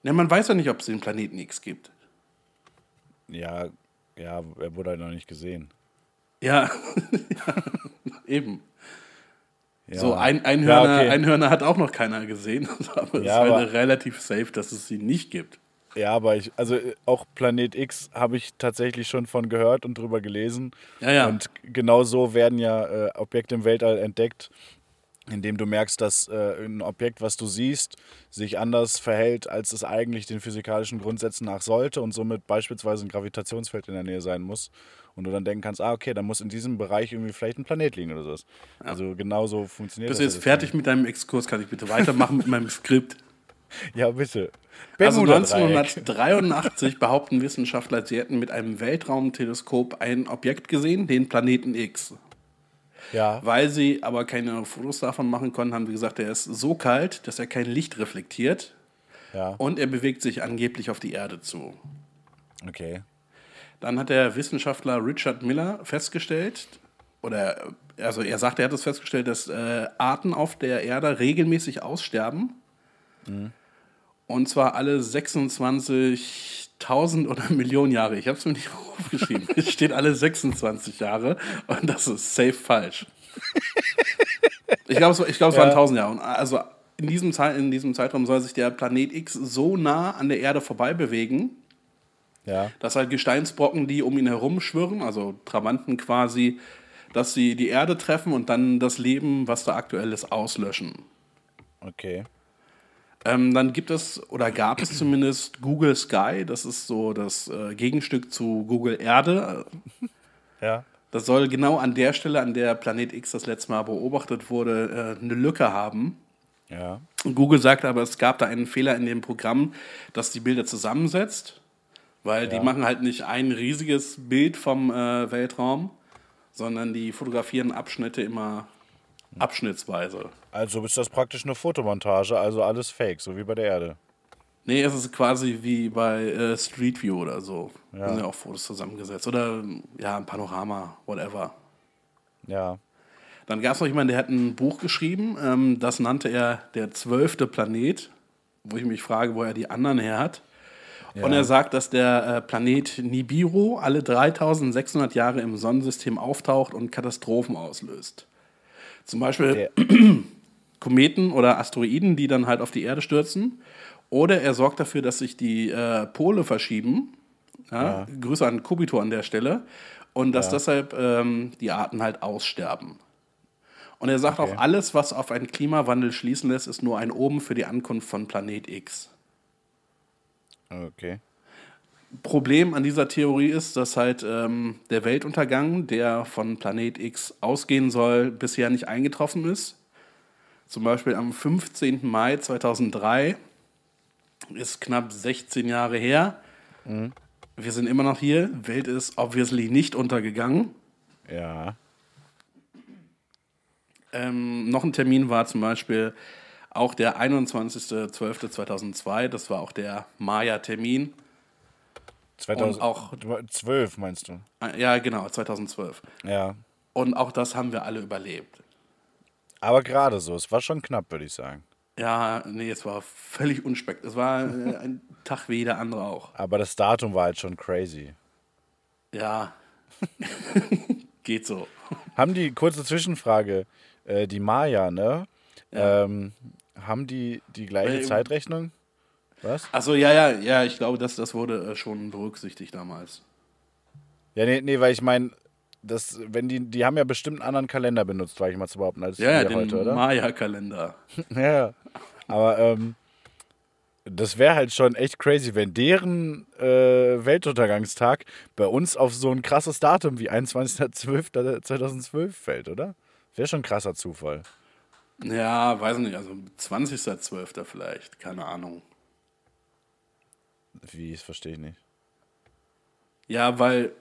Ja, man weiß ja nicht, ob es den Planeten X gibt. Ja, ja, er wurde halt noch nicht gesehen. Ja, eben. Ja. So, ein Einhörner, Ja, okay. Einhörner hat auch noch keiner gesehen, aber es Ja, ist halt relativ safe, dass es sie nicht gibt. Ja, aber ich, also äh, auch Planet X habe ich tatsächlich schon von gehört und drüber gelesen. Ja, ja. Und genau so werden ja äh, Objekte im Weltall entdeckt, indem du merkst, dass äh, ein Objekt, was du siehst, sich anders verhält, als es eigentlich den physikalischen Grundsätzen nach sollte und somit beispielsweise ein Gravitationsfeld in der Nähe sein muss. Und du dann denken kannst, ah, okay, dann muss in diesem Bereich irgendwie vielleicht ein Planet liegen oder sowas. Also genau so funktioniert Bist du das. jetzt ja fertig mit deinem Exkurs? Kann ich bitte weitermachen mit meinem Skript? Ja, bitte. Also Bermuda-Dreieck. 1983 behaupten Wissenschaftler, sie hätten mit einem Weltraumteleskop ein Objekt gesehen, den Planeten X. Ja, Weil sie aber keine Fotos davon machen konnten, haben sie gesagt, er ist so kalt, dass er kein Licht reflektiert ja, und er bewegt sich angeblich auf die Erde zu. okay. Dann hat der Wissenschaftler Richard Miller festgestellt, oder also er sagt, er hat es festgestellt, dass äh, Arten auf der Erde regelmäßig aussterben. Und zwar alle 26.000 oder Millionen Jahre. Ich habe es mir nicht aufgeschrieben. es steht alle 26 Jahre und das ist safe falsch. Ich glaube, es, ich glaub, es waren Ja. 1000 Jahre. Und also in diesem, Zeit, in diesem Zeitraum soll sich der Planet X so nah an der Erde vorbei bewegen, Ja, dass halt Gesteinsbrocken, die um ihn herum schwirren, also Trabanten quasi, dass sie die Erde treffen und dann das Leben, was da aktuell ist, auslöschen. okay. Ähm, dann gibt es oder gab es zumindest Google Sky, das ist so das äh, Gegenstück zu Google Erde. Ja. Das soll genau an der Stelle, an der Planet X das letzte Mal beobachtet wurde, äh, eine Lücke haben. Ja. Google sagt aber, es gab da einen Fehler in dem Programm, das die Bilder zusammensetzt, weil die Ja. machen halt nicht ein riesiges Bild vom äh, Weltraum, sondern die fotografieren Abschnitte immer abschnittsweise. Also ist das praktisch eine Fotomontage, also alles fake, so wie bei der Erde. Nee, es ist quasi wie bei äh, Street View oder so. Da Ja. sind ja auch Fotos zusammengesetzt. Oder ja, ein Panorama, whatever. Ja. Dann gab es noch jemanden, der hat ein Buch geschrieben, ähm, das nannte er der zwölfte Planet, wo ich mich frage, wo er die anderen her hat. Und Ja. er sagt, dass der äh, Planet Nibiru alle 3600 Jahre im Sonnensystem auftaucht und Katastrophen auslöst. Zum Beispiel Der, Kometen oder Asteroiden, die dann halt auf die Erde stürzen. Oder er sorgt dafür, dass sich die äh, Pole verschieben. Ja, Grüße an Kubito an der Stelle. Und dass deshalb ähm, die Arten halt aussterben. Und er sagt Okay. auch, alles, was auf einen Klimawandel schließen lässt, ist nur ein Oben für die Ankunft von Planet X. okay. Problem an dieser Theorie ist, dass halt ähm, der Weltuntergang, der von Planet X ausgehen soll, bisher nicht eingetroffen ist. Zum Beispiel am 15. Mai 2003 ist knapp 16 Jahre her. Wir sind immer noch hier. Welt ist obviously nicht untergegangen. Ja. Ähm, noch ein Termin war zum Beispiel auch der 21.12.2002. Das war auch der Maya-Termin. 2012 meinst du? Ja, genau, 2012. Ja. Und auch das haben wir alle überlebt. Aber gerade so, es war schon knapp, würde ich sagen. Ja, nee, es war völlig unspekt. Es war äh, ein Tag wie jeder andere auch. Aber das Datum war halt schon crazy. Ja. Geht so. Haben die, kurze Zwischenfrage, äh, die Maya, ne? Ähm, haben die die gleiche Äh, Zeitrechnung? Was? Achso, ja, ja, ja, ich glaube, das, das wurde äh, schon berücksichtigt damals. Ja, nee, nee, weil ich meine, das, wenn die, die haben ja bestimmt einen anderen Kalender benutzt, war ich mal zu behaupten, als Ja, ja, den heute, oder? Maya-Kalender. Ja, ja. Aber ähm, das wäre halt schon echt crazy, wenn deren äh, Weltuntergangstag bei uns auf so ein krasses Datum wie 21.12.2012 fällt, oder? Wäre schon ein krasser Zufall. Ja, weiß nicht, also 20.12. vielleicht, keine Ahnung. Wie, das verstehe ich nicht. Ja, weil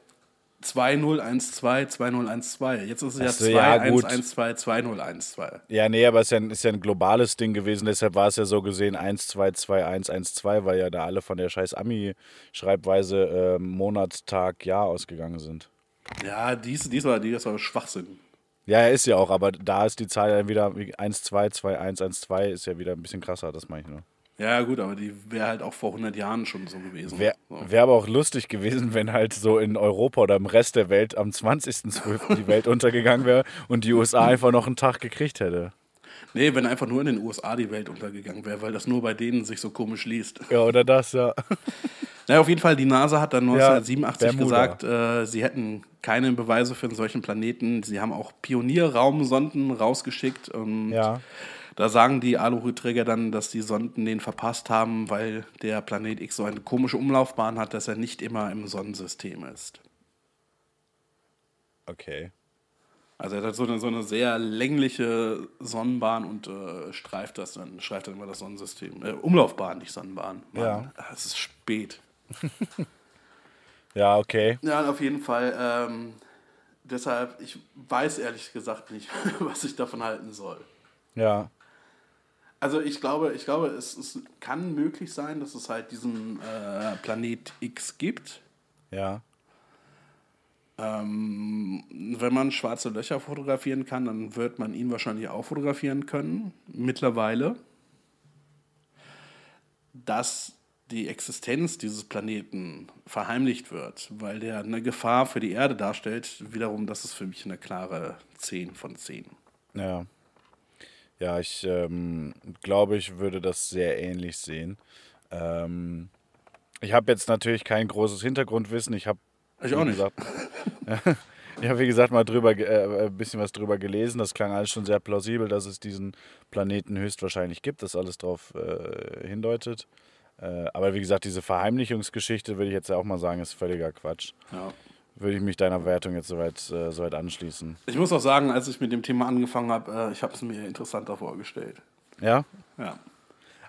2012, 2012. Jetzt ist es ja Ach so, ja, gut. 2112, 2012. Ja, nee, aber es ist ja, ein, ist ja ein globales Ding gewesen, deshalb war es ja so gesehen 1, 2, 2, 1, 1, 2, weil ja da alle von der scheiß Ami-Schreibweise äh, Monat, Tag, Jahr ausgegangen sind. Ja, dies, dies, war, dies war Schwachsinn. Ja, ist ja auch, aber da ist die Zahl dann wieder 1, 2, 2, 1, 1, 2 ist ja wieder ein bisschen krasser, das meine ich nur. Ja, gut, aber die wäre halt auch vor 100 Jahren schon so gewesen. Wäre wär aber auch lustig gewesen, wenn halt so in Europa oder im Rest der Welt am 20.12. die Welt untergegangen wäre und die USA einfach noch einen Tag gekriegt hätte. Nee, wenn einfach nur in den USA die Welt untergegangen wäre, weil das nur bei denen sich so komisch liest. Ja, oder das, ja. Naja, auf jeden Fall, die NASA hat dann Ja, 1987 Bermuda. gesagt, äh, sie hätten keine Beweise für einen solchen Planeten. Sie haben auch Pionierraumsonden rausgeschickt. Und Ja. Da sagen die Aluhutträger dann, dass die Sonden den verpasst haben, weil der Planet X so eine komische Umlaufbahn hat, dass er nicht immer im Sonnensystem ist. Okay. Also er hat so eine, so eine sehr längliche Sonnenbahn und äh, streift das dann, streift dann immer das Sonnensystem. Äh, Umlaufbahn, nicht Sonnenbahn. Mann, Ja. Es ist spät. Ja, okay. Ja, auf jeden Fall. Ähm, deshalb, ich weiß ehrlich gesagt nicht, was ich davon halten soll. Ja. Also ich glaube, ich glaube, es, es kann möglich sein, dass es halt diesen äh, Planet X gibt. Ja. Ähm, wenn man schwarze Löcher fotografieren kann, dann wird man ihn wahrscheinlich auch fotografieren können. Mittlerweile. Dass die Existenz dieses Planeten verheimlicht wird, weil der eine Gefahr für die Erde darstellt, wiederum, das ist für mich eine klare 10 von 10. Ja. Ja, ich ähm, glaube, ich würde das sehr ähnlich sehen. Ähm, ich habe jetzt natürlich kein großes Hintergrundwissen. Ich habe Ich auch nicht. Gesagt, ich habe, wie gesagt, mal drüber, äh, ein bisschen was drüber gelesen. Das klang alles schon sehr plausibel, dass es diesen Planeten höchstwahrscheinlich gibt, dass alles darauf äh, hindeutet. Äh, aber wie gesagt, diese Verheimlichungsgeschichte würde ich jetzt ja auch mal sagen, ist völliger Quatsch. Ja. Würde ich mich deiner Wertung jetzt soweit, äh, soweit anschließen. Ich muss auch sagen, als ich mit dem Thema angefangen habe, äh, ich habe es mir interessanter vorgestellt. Ja? Ja.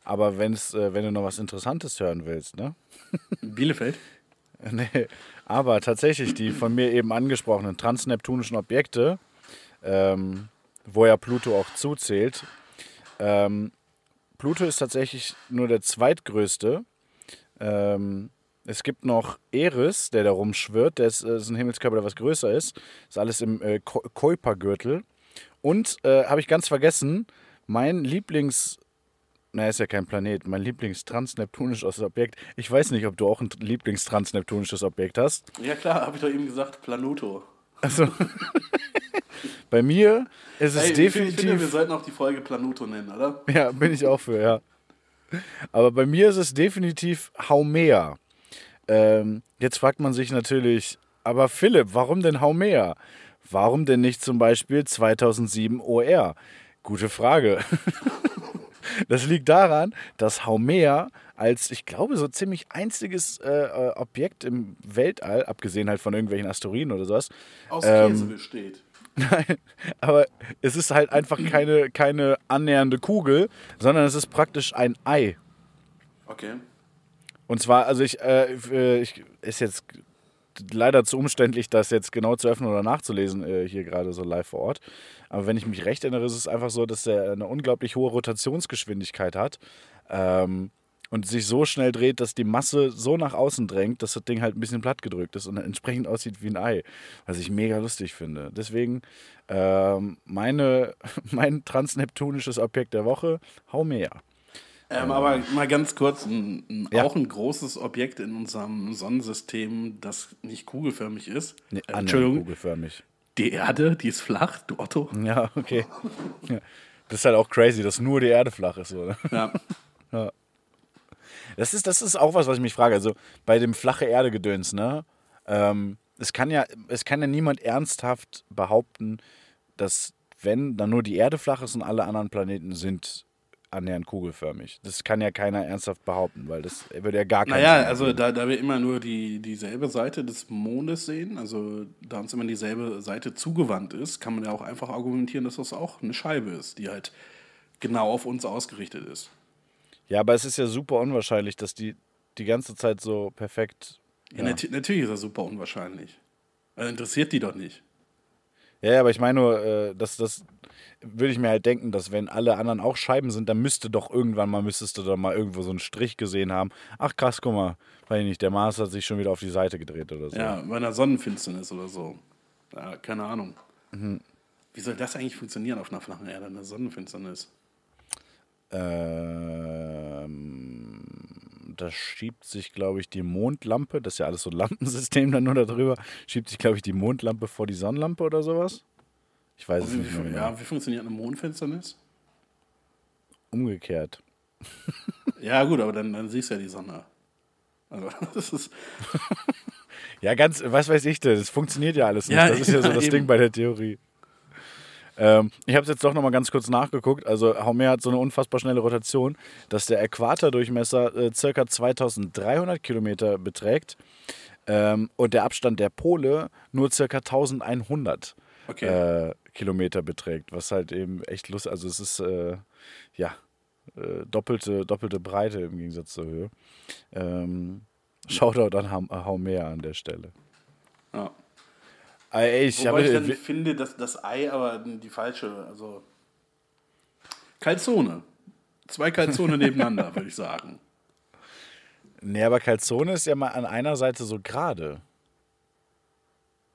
Aber wenn's, äh, wenn du noch was Interessantes hören willst, ne? Bielefeld? Nee, aber tatsächlich die von mir eben angesprochenen transneptunischen Objekte, ähm, wo ja Pluto auch zuzählt. Ähm, Pluto ist tatsächlich nur der zweitgrößte. Ähm, es gibt noch Eris, der da rumschwirrt. Der ist, äh, ist ein Himmelskörper, der was größer ist. Ist alles im äh, Kuipergürtel. Und äh, habe ich ganz vergessen, mein Lieblings na, ist ja kein Planet. Mein Lieblingstransneptunisches Objekt. Ich weiß nicht, ob du auch ein Lieblingstransneptunisches Objekt hast. Ja klar, habe ich doch eben gesagt, Planuto. Also, bei mir ist es Ey, finde, ich definitiv. finde, wir sollten auch die Folge Planuto nennen, oder? Ja, bin ich auch für, ja. Aber bei mir ist es definitiv Haumea. Ähm, jetzt fragt man sich natürlich, aber Philipp, warum denn Haumea? Warum denn nicht zum Beispiel 2007 OR? Gute Frage. Das liegt daran, dass Haumea als, ich glaube, so ziemlich einziges äh, äh, Objekt im Weltall, abgesehen halt von irgendwelchen Asteroiden oder sowas, Aus Ähm, Käse besteht. Nein, aber es ist halt einfach keine, keine annähernde Kugel, sondern es ist praktisch ein Ei. Okay. Und zwar, also ich, äh, äh, ich ist jetzt leider zu umständlich, das jetzt genau zu öffnen oder nachzulesen, äh, hier gerade so live vor Ort. Aber wenn ich mich recht erinnere, ist es einfach so, dass er eine unglaublich hohe Rotationsgeschwindigkeit hat ähm, und sich so schnell dreht, dass die Masse so nach außen drängt, dass das Ding halt ein bisschen platt gedrückt ist und entsprechend aussieht wie ein Ei, was ich mega lustig finde. Deswegen ähm, meine, mein transneptunisches Objekt der Woche, Haumea. Ähm, aber mal ganz kurz, ein, ein, Ja. auch ein großes Objekt in unserem Sonnensystem, das nicht kugelförmig ist. Nee, äh, Entschuldigung, kugelförmig. die Erde, die ist flach, du Otto. Ja, okay. Ja. Das ist halt auch crazy, dass nur die Erde flach ist. Oder? Ja. Das, ist, das ist auch was, was ich mich frage. Also bei dem flache Erde-Gedöns, ne? Ähm, es, kann ja, es kann ja niemand ernsthaft behaupten, dass wenn dann nur die Erde flach ist und alle anderen Planeten sind annähernd kugelförmig. Das kann ja keiner ernsthaft behaupten, weil das würde ja gar keinen Naja, Sinn also da, da wir immer nur die, dieselbe Seite des Mondes sehen, also da uns immer dieselbe Seite zugewandt ist, kann man ja auch einfach argumentieren, dass das auch eine Scheibe ist, die halt genau auf uns ausgerichtet ist. Ja, aber es ist ja super unwahrscheinlich, dass die die ganze Zeit so perfekt. Ja. nat- natürlich ist das super unwahrscheinlich. Also interessiert die doch nicht. Ja, ja, aber ich meine nur, äh, dass das würde ich mir halt denken, dass wenn alle anderen auch Scheiben sind, dann müsste doch irgendwann mal, müsstest du doch mal irgendwo so einen Strich gesehen haben. Ach krass, guck mal, weiß ich nicht, der Mars hat sich schon wieder auf die Seite gedreht oder so. Ja, bei einer Sonnenfinsternis oder so. Ja, keine Ahnung. Wie soll das eigentlich funktionieren auf einer flachen Erde, eine Sonnenfinsternis? Ähm, da schiebt sich, glaube ich, die Mondlampe, das ist ja alles so ein Lampensystem dann nur darüber, schiebt sich, glaube ich, die Mondlampe vor die Sonnenlampe oder sowas. Ich weiß es Wie, nicht mehr wie, genau. ja, wie funktioniert eine Mondfinsternis? Umgekehrt. Ja, gut, aber dann, dann siehst du ja die Sonne. Also, das ist. Ja, ganz, was weiß ich denn, das funktioniert ja alles nicht. Ja, das ist ja so das eben. Ding bei der Theorie. Ähm, ich habe es jetzt doch nochmal ganz kurz nachgeguckt. Also Haumea hat so eine unfassbar schnelle Rotation, dass der Äquatordurchmesser äh, circa 2300 Kilometer beträgt ähm, und der Abstand der Pole nur circa 1100 Okay. äh, Kilometer beträgt, was halt eben echt lustig, also es ist äh, ja äh, doppelte, doppelte Breite im Gegensatz zur Höhe. Ähm, Shoutout an Haum- Haumea an der Stelle. ja. Ey, ich Wobei ich dann finde, dass das Ei aber die falsche, also. Calzone. Zwei Calzone nebeneinander, würde ich sagen. nee, aber Calzone ist ja mal an einer Seite so gerade.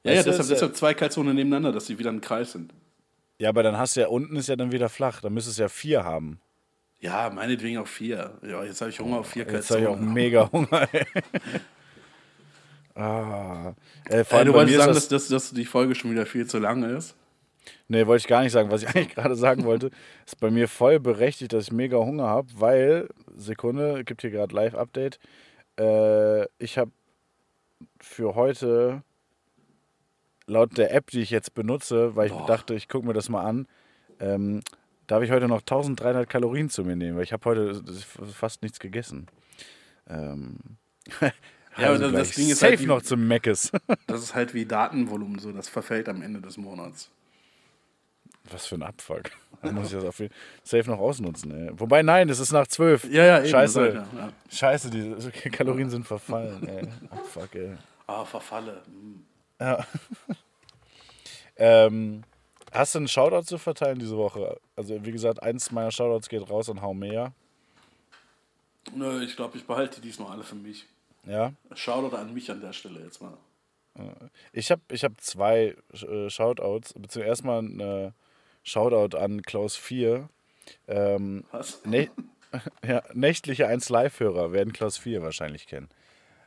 Ja, ja, du, deshalb, es- deshalb zwei Calzone nebeneinander, dass sie wieder ein Kreis sind. Ja, aber dann hast du ja unten ist ja dann wieder flach. Dann müsstest du ja vier haben. Ja, meinetwegen auch vier. Ja, jetzt habe ich Hunger auf vier Jetzt habe ich auch mega Hunger. Ey. ah. Äh, vor Äh, allem du bei wolltest mir sagen, das, dass, dass die Folge schon wieder viel zu lang ist? Nee, wollte ich gar nicht sagen. Was ich eigentlich gerade sagen wollte, ist bei mir voll berechtigt, dass ich mega Hunger habe, weil, Sekunde, gibt hier gerade Live-Update. Äh, ich habe für heute laut der App, die ich jetzt benutze, weil ich Boah. dachte, ich gucke mir das mal an, ähm, darf ich heute noch 1300 Kalorien zu mir nehmen, weil ich habe heute fast nichts gegessen. Ähm, Ja, also das Ding ist safe halt die- noch zum Meckes. Das ist halt wie Datenvolumen, so das verfällt am Ende des Monats. Was für ein Abfuck. Da muss ich das auf jeden safe noch ausnutzen. Ey. Wobei, nein, es ist nach zwölf. Ja, ja, eben. Scheiße. Ja, ja. Scheiße, die Kalorien sind verfallen. Ey. Abfuck, ey. Ah, verfalle. Hm. Ähm, hast du einen Shoutout zu verteilen diese Woche? Also, wie gesagt, eins meiner Shoutouts geht raus an Haumea. Nö, ich glaube, ich behalte die diesmal alle für mich. Ja. Shoutout an mich an der Stelle jetzt mal. Ich habe ich hab zwei äh, Shoutouts. Beziehungsweise erstmal ein Shoutout an Klaus 4. Ähm, Was? Nä ja, nächtliche 1 Live-Hörer werden Klaus 4 wahrscheinlich kennen.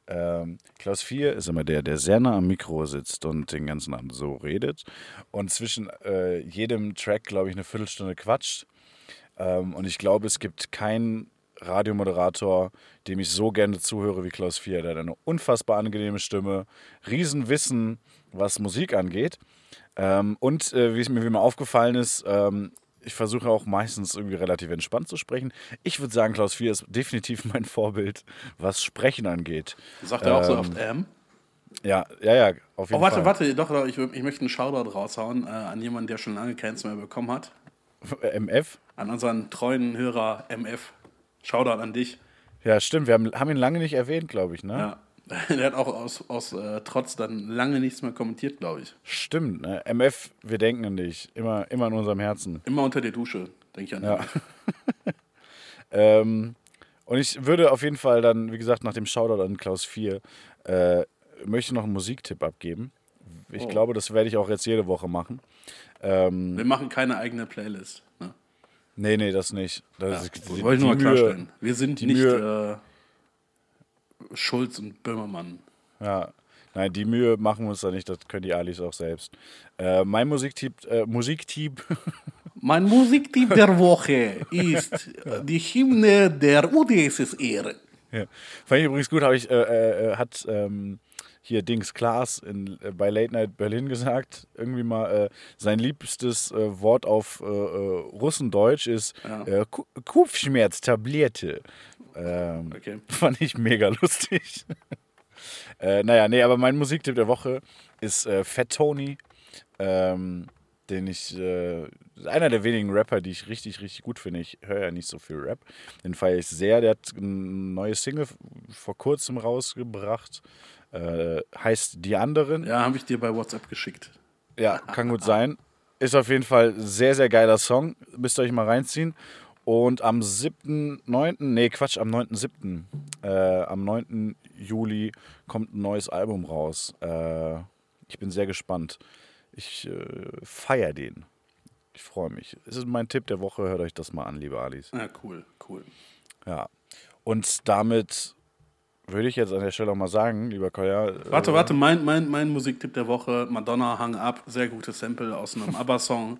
Ähm, Klaus 4 ist immer der, der sehr nah am Mikro sitzt und den ganzen Abend so redet und zwischen äh, jedem Track, glaube ich, eine Viertelstunde quatscht. Ähm, und ich glaube, es gibt keinen Radiomoderator, dem ich so gerne zuhöre wie Klaus 4. Der hat eine unfassbar angenehme Stimme, Riesenwissen, was Musik angeht. Ähm, und äh, wie es mir wie mir aufgefallen ist, ähm, ich versuche auch meistens irgendwie relativ entspannt zu sprechen. Ich würde sagen, Klaus 4 ist definitiv mein Vorbild, was Sprechen angeht. Sagt er auch so Ähm, oft M? Ja, ja, ja, auf jeden Oh, warte, Fall. warte, doch, doch ich, ich möchte einen Shoutout raushauen äh, an jemanden, der schon lange keins mehr bekommen hat. warte. MF? An unseren treuen Hörer MF. Shoutout an dich. Ja, stimmt. Wir haben, haben ihn lange nicht erwähnt, glaube ich, ne? Ja. Der hat auch aus, aus äh, Trotz dann lange nichts mehr kommentiert, glaube ich. Stimmt, ne? MF, wir denken an dich. Immer, immer in unserem Herzen. Immer unter der Dusche, denke ich an Ja. Ähm, und ich würde auf jeden Fall dann, wie gesagt, nach dem Shoutout an Klaus 4, äh, möchte noch einen Musiktipp abgeben. Ich Oh. glaube, das werde ich auch jetzt jede Woche machen. Ähm, Wir machen keine eigene Playlist. Ne? nee, nee, das nicht. Das ist, die, Wollte ich nur mal klarstellen. Wir sind nicht Mühe- äh, Schulz und Böhmermann. Ja, nein, die Mühe machen wir uns da nicht, das können die Alis auch selbst. Äh, mein Musiktipp, äh, Musiktipp, Mein Musiktipp der Woche ist die Hymne der UdSSR. ja. fand ich übrigens gut, habe ich, äh, äh, hat ähm, hier Dings Klaas in, äh, bei Late Night Berlin gesagt, irgendwie mal, äh, sein liebstes äh, Wort auf äh, äh, Russendeutsch ist Ja. äh, Kopfschmerztablette. Ähm, Okay. Fand ich mega lustig. äh, naja, nee, aber mein Musiktipp der Woche ist äh, Fat Tony. Ähm, den ich, äh, einer der wenigen Rapper, die ich richtig, richtig gut finde. Ich höre ja nicht so viel Rap. Den feiere ich sehr. Der hat eine neue Single vor kurzem rausgebracht. Äh, heißt Die anderen. Ja, habe ich dir bei WhatsApp geschickt. Ja, kann gut sein. Ist auf jeden Fall sehr, sehr geiler Song. Müsst ihr euch mal reinziehen. Und am 7.9., nee, Quatsch, am 9.7., äh, am 9. Juli kommt ein neues Album raus. Äh, ich bin sehr gespannt. Ich äh, feiere den. Ich freue mich. Es ist mein Tipp der Woche. Hört euch das mal an, liebe Alice. Ja, cool, cool. Ja. Und damit würde ich jetzt an der Stelle auch mal sagen, lieber Kolja. äh, Warte, warte, mein, mein, mein Musiktipp der Woche, Madonna Hang Up, sehr gutes Sample aus einem ABBA-Song.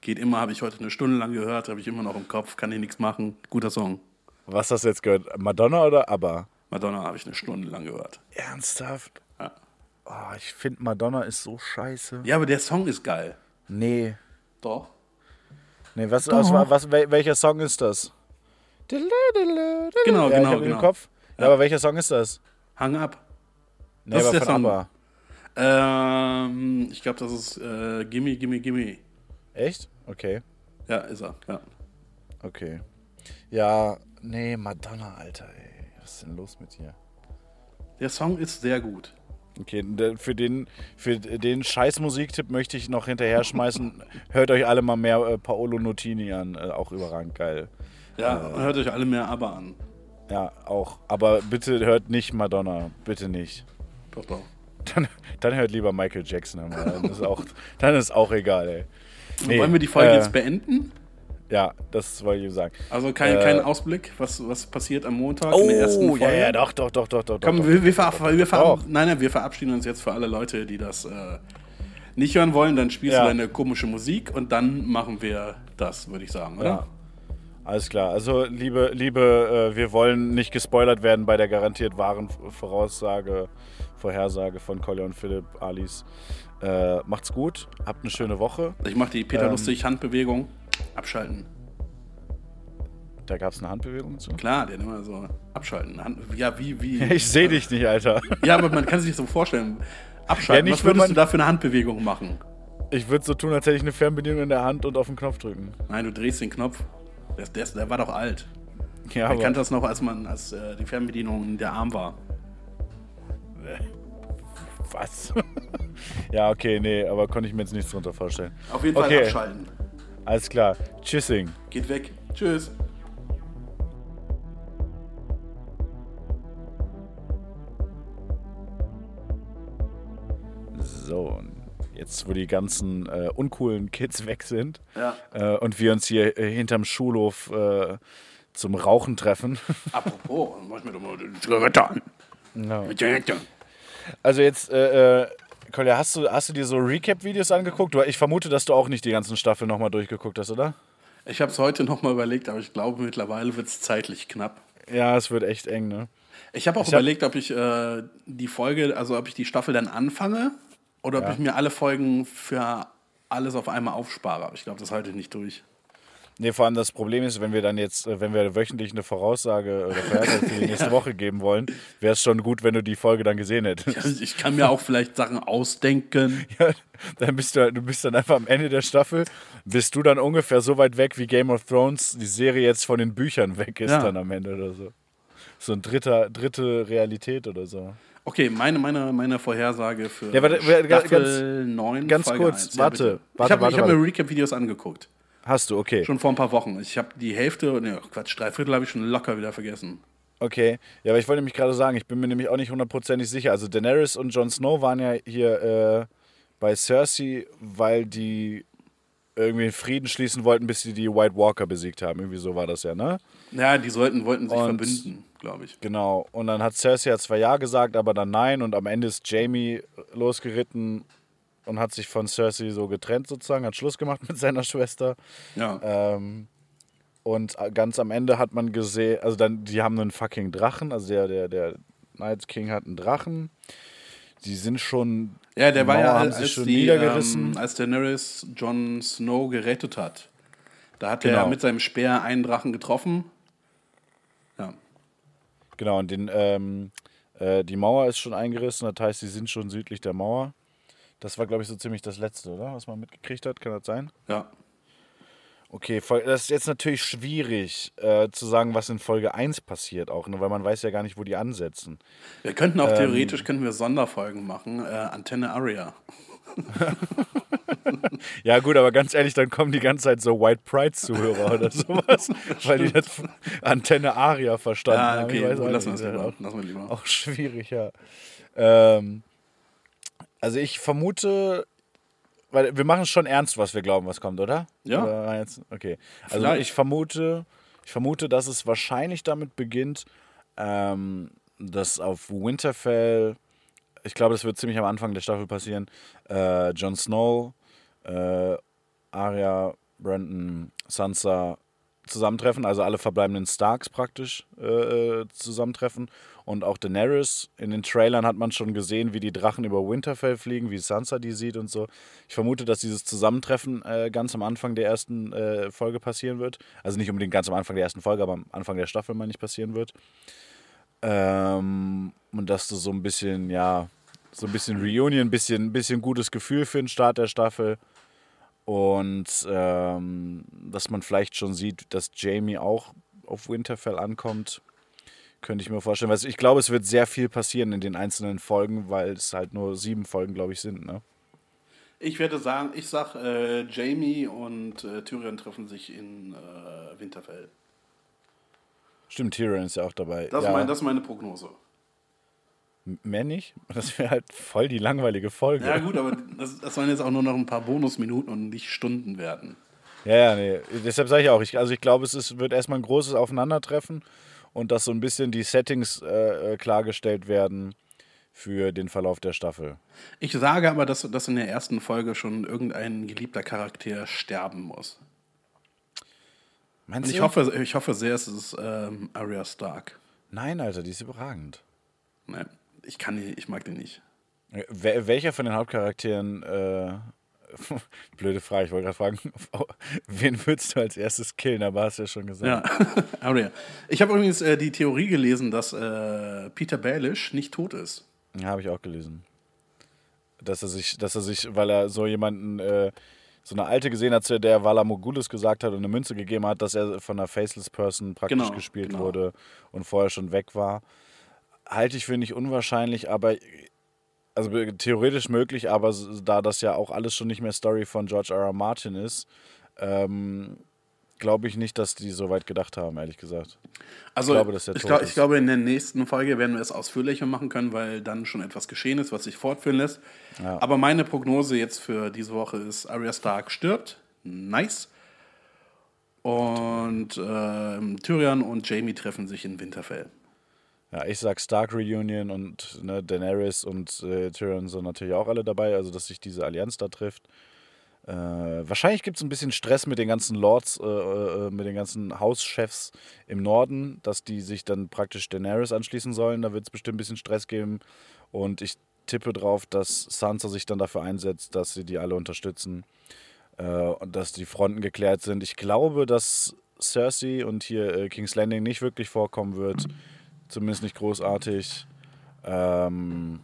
Geht immer, habe ich heute eine Stunde lang gehört, habe ich immer noch im Kopf, kann ich nichts machen. Guter Song. Was hast du jetzt gehört? Madonna oder ABBA? Madonna habe ich eine Stunde lang gehört. Ernsthaft? Ja. Oh, ich finde Madonna ist so scheiße. Ja, aber der Song ist geil. Nee. Doch. Nee, was, was, war- was, wel- welcher Song ist das? Genau, ja, genau, genau. Im Kopf. Ja. aber welcher Song ist das? Hang Up. Nee, Das ist aber der von Song. ABBA. Ähm, ich glaube, das ist äh, Gimme, Gimme, Gimme. Echt? Okay. Ja, ist er. Ja. Okay. Ja, nee, Madonna, Alter, ey. Was ist denn los mit dir? Der Song ist sehr gut. Okay, für den, für den scheiß Musiktipp möchte ich noch hinterher schmeißen. Hört euch alle mal mehr äh, Paolo Nutini an. Äh, auch überragend geil. Ja, und hört euch alle mehr ABBA an. Ja, auch. Aber bitte hört nicht Madonna. Bitte nicht. Doch, doch. Dann, dann hört lieber Michael Jackson. einmal. Dann ist auch, dann ist auch egal, ey. Nee, Wollen wir die Folge äh, jetzt beenden? Ja, das wollte ich sagen. Also kein, äh, kein Ausblick, was, was passiert am Montag in der ersten Oh, Folge? ja, ja, doch, doch, doch, doch, doch. Komm, doch. wir, wir, ver wir, ver Doch. nein, nein, wir verabschieden uns jetzt für alle Leute, die das äh, nicht hören wollen. Dann spielst Ja. du deine komische Musik und dann machen wir das, würde ich sagen, oder? Ja. Alles klar. Also, liebe, liebe, äh, wir wollen nicht gespoilert werden bei der garantiert wahren Voraussage, Vorhersage von Collier und Philipp, Alice. Äh, macht's gut, habt eine schöne Woche. Ich mache die Peter Ähm. Lustig Handbewegung. Abschalten. Da gab's eine Handbewegung zu. Klar, der immer so abschalten. Hand, ja, wie, wie. Ich sehe dich nicht, Alter. Ja, aber man kann sich so vorstellen. Abschalten. Ja, nicht, was würdest man- du da für eine Handbewegung machen? Ich würde so tun, als hätte ich eine Fernbedienung in der Hand und auf den Knopf drücken. Nein, du drehst den Knopf. Der, der, der war doch alt. Ja, Man kannte das noch, als man, als äh, die Fernbedienung in der Arm war. was? ja, okay, nee, aber konnte ich mir jetzt nichts drunter vorstellen. Auf jeden Fall Okay. abschalten. Alles klar. Tschüssing. Geht weg. Tschüss. So, jetzt, wo die ganzen äh, uncoolen Kids weg sind Ja. äh, und wir uns hier äh, hinterm Schulhof äh, zum Rauchen treffen. Apropos, mach mir doch mal die Zigarette an. No. Zigarette. Also jetzt, äh, äh, Kolja, hast du, hast du dir so Recap-Videos angeguckt? Ich vermute, dass du auch nicht die ganzen Staffeln nochmal durchgeguckt hast, oder? Ich habe es heute nochmal überlegt, aber ich glaube, mittlerweile wird es zeitlich knapp. Ja, es wird echt eng, ne? Ich habe auch Ich hab- überlegt, ob ich äh, die Folge, also ob ich die Staffel dann anfange oder ob Ja. ich mir alle Folgen für alles auf einmal aufspare. Aber ich glaube, das halte ich nicht durch. Nee, vor allem das Problem ist, wenn wir dann jetzt, äh, wenn wir wöchentlich eine Voraussage oder Vorhersage für die nächste Woche geben wollen, wäre es schon gut, wenn du die Folge dann gesehen hättest. Ich kann mir auch vielleicht Sachen ausdenken. Ja, dann bist du, du bist dann einfach am Ende der Staffel, bist du dann ungefähr so weit weg, wie Game of Thrones die Serie jetzt von den Büchern weg ist Ja. dann am Ende oder so. So ein dritter, dritte Realität oder so. Okay, meine, meine, meine Vorhersage für Ja, warte, warte, ganz- Staffel 9, ganz Folge kurz, 1. warte, warte, ich habe hab mir. Recap-Videos angeguckt. Hast du, okay. Schon vor ein paar Wochen. Ich habe die Hälfte, ne, Quatsch, drei Viertel habe ich schon locker wieder vergessen. Okay. Ja, aber ich wollte nämlich gerade sagen, ich bin mir nämlich auch nicht hundertprozentig sicher. Also Daenerys und Jon Snow waren ja hier äh, bei Cersei, weil die irgendwie einen Frieden schließen wollten, bis sie die White Walker besiegt haben. Irgendwie so war das ja, ne? Ja, die sollten, wollten sich Und- verbünden, glaube ich. Genau. Und dann hat Cersei ja zwar Ja gesagt, aber dann Nein. Und am Ende ist Jamie losgeritten und hat sich von Cersei so getrennt sozusagen, hat Schluss gemacht mit seiner Schwester. Ja. Ähm, und ganz am Ende hat man gesehen, also dann, die haben einen fucking Drachen, also der, der, der Night King hat einen Drachen. Die sind schon. Ja, der war ja, als, sich schon die, niedergerissen. ähm, als Daenerys Jon Snow gerettet hat. Da hat er Genau. mit seinem Speer einen Drachen getroffen. Ja. Genau, und den, ähm, äh, die Mauer ist schon eingerissen, das heißt, sie sind schon südlich der Mauer. Das war, glaube ich, so ziemlich das Letzte, oder? Was man mitgekriegt hat, kann das sein? Ja. Okay, das ist jetzt natürlich schwierig äh, zu sagen, was in Folge 1 passiert auch, ne? weil man weiß ja gar nicht, wo die ansetzen. Wir könnten Ähm. auch theoretisch könnten wir Sonderfolgen machen. Äh, Antenne Aria. Ja gut, aber ganz ehrlich, dann kommen die ganze Zeit so White Pride-Zuhörer oder sowas, weil die das Antenne Aria verstanden Ja, haben. okay, Ich weiß auch lassen wir es lieber. Auch, Lassen wir lieber. auch schwierig, ja. Ähm, also ich vermute, weil wir machen es schon ernst, was wir glauben, was kommt, oder? Ja. Oder okay. Also Vielleicht. ich vermute, ich vermute, dass es wahrscheinlich damit beginnt, ähm, dass auf Winterfell, ich glaube, das wird ziemlich am Anfang der Staffel passieren, äh, Jon Snow, äh, Arya, Brandon, Sansa zusammentreffen, also alle verbleibenden Starks praktisch äh, äh, zusammentreffen und auch Daenerys. In den Trailern hat man schon gesehen, wie die Drachen über Winterfell fliegen, wie Sansa die sieht und so. Ich vermute, dass dieses Zusammentreffen äh, ganz am Anfang der ersten äh, Folge passieren wird. Also nicht unbedingt ganz am Anfang der ersten Folge, aber am Anfang der Staffel, meine ich, passieren wird. Ähm, und dass du so ein bisschen, ja, so ein bisschen Reunion, ein bisschen, bisschen gutes Gefühl für den Start der Staffel. Und ähm, dass man vielleicht schon sieht, dass Jamie auch auf Winterfell ankommt, könnte ich mir vorstellen. Also ich glaube, es wird sehr viel passieren in den einzelnen Folgen, weil es halt nur sieben Folgen, glaube ich, sind. Ne? Ich werde sagen, ich sag, äh, Jamie und äh, Tyrion treffen sich in äh, Winterfell. Stimmt, Tyrion ist ja auch dabei. Das, ja, mein, das ist meine Prognose. Mehr nicht? Das wäre halt voll die langweilige Folge. Ja, gut, aber das, das sollen jetzt auch nur noch ein paar Bonusminuten und nicht Stunden werden. Ja, ja, nee. Deshalb sage ich auch, ich, also ich glaube, es ist, wird erstmal ein großes Aufeinandertreffen und dass so ein bisschen die Settings äh, äh, klargestellt werden für den Verlauf der Staffel. Ich sage aber, dass, dass in der ersten Folge schon irgendein geliebter Charakter sterben muss. Meinst Und ich hoffe, ich hoffe sehr, es ist ähm, Arya Stark. Nein, Alter, die ist überragend. Nee, ich kann die, ich mag die nicht. Wel welcher von den Hauptcharakteren, äh, blöde Frage, ich wollte gerade fragen, wen würdest du als erstes killen, aber hast du ja schon gesagt. Ja, Arya. Ich habe übrigens äh, die Theorie gelesen, dass äh, Peter Baelish nicht tot ist. Ja, habe ich auch gelesen. Dass er sich, dass er sich, weil er so jemanden, äh, so eine alte gesehen hat, zu der Vala Mogulis gesagt hat und eine Münze gegeben hat, dass er von einer Faceless Person praktisch Genau, gespielt genau. wurde und vorher schon weg war. Halte ich für nicht unwahrscheinlich, aber also theoretisch möglich, aber da das ja auch alles schon nicht mehr Story von George R. R. Martin ist, ähm, glaube ich nicht, dass die so weit gedacht haben, ehrlich gesagt. Also, Ich glaube, dass er ich, glaub, ist. ich glaube, in der nächsten Folge werden wir es ausführlicher machen können, weil dann schon etwas geschehen ist, was sich fortführen lässt. Ja. Aber meine Prognose jetzt für diese Woche ist, Arya Stark stirbt. Nice. Und ähm, Tyrion und Jamie treffen sich in Winterfell. Ja, ich sag Stark Reunion und ne, Daenerys und äh, Tyrion sind natürlich auch alle dabei, also dass sich diese Allianz da trifft. Äh, wahrscheinlich gibt es ein bisschen Stress mit den ganzen Lords, äh, äh, mit den ganzen Hauschefs im Norden, dass die sich dann praktisch Daenerys anschließen sollen. Da wird es bestimmt ein bisschen Stress geben. Und ich tippe drauf, dass Sansa sich dann dafür einsetzt, dass sie die alle unterstützen äh, und dass die Fronten geklärt sind. Ich glaube, dass Cersei und hier äh, King's Landing nicht wirklich vorkommen wird. Zumindest nicht großartig. Ähm,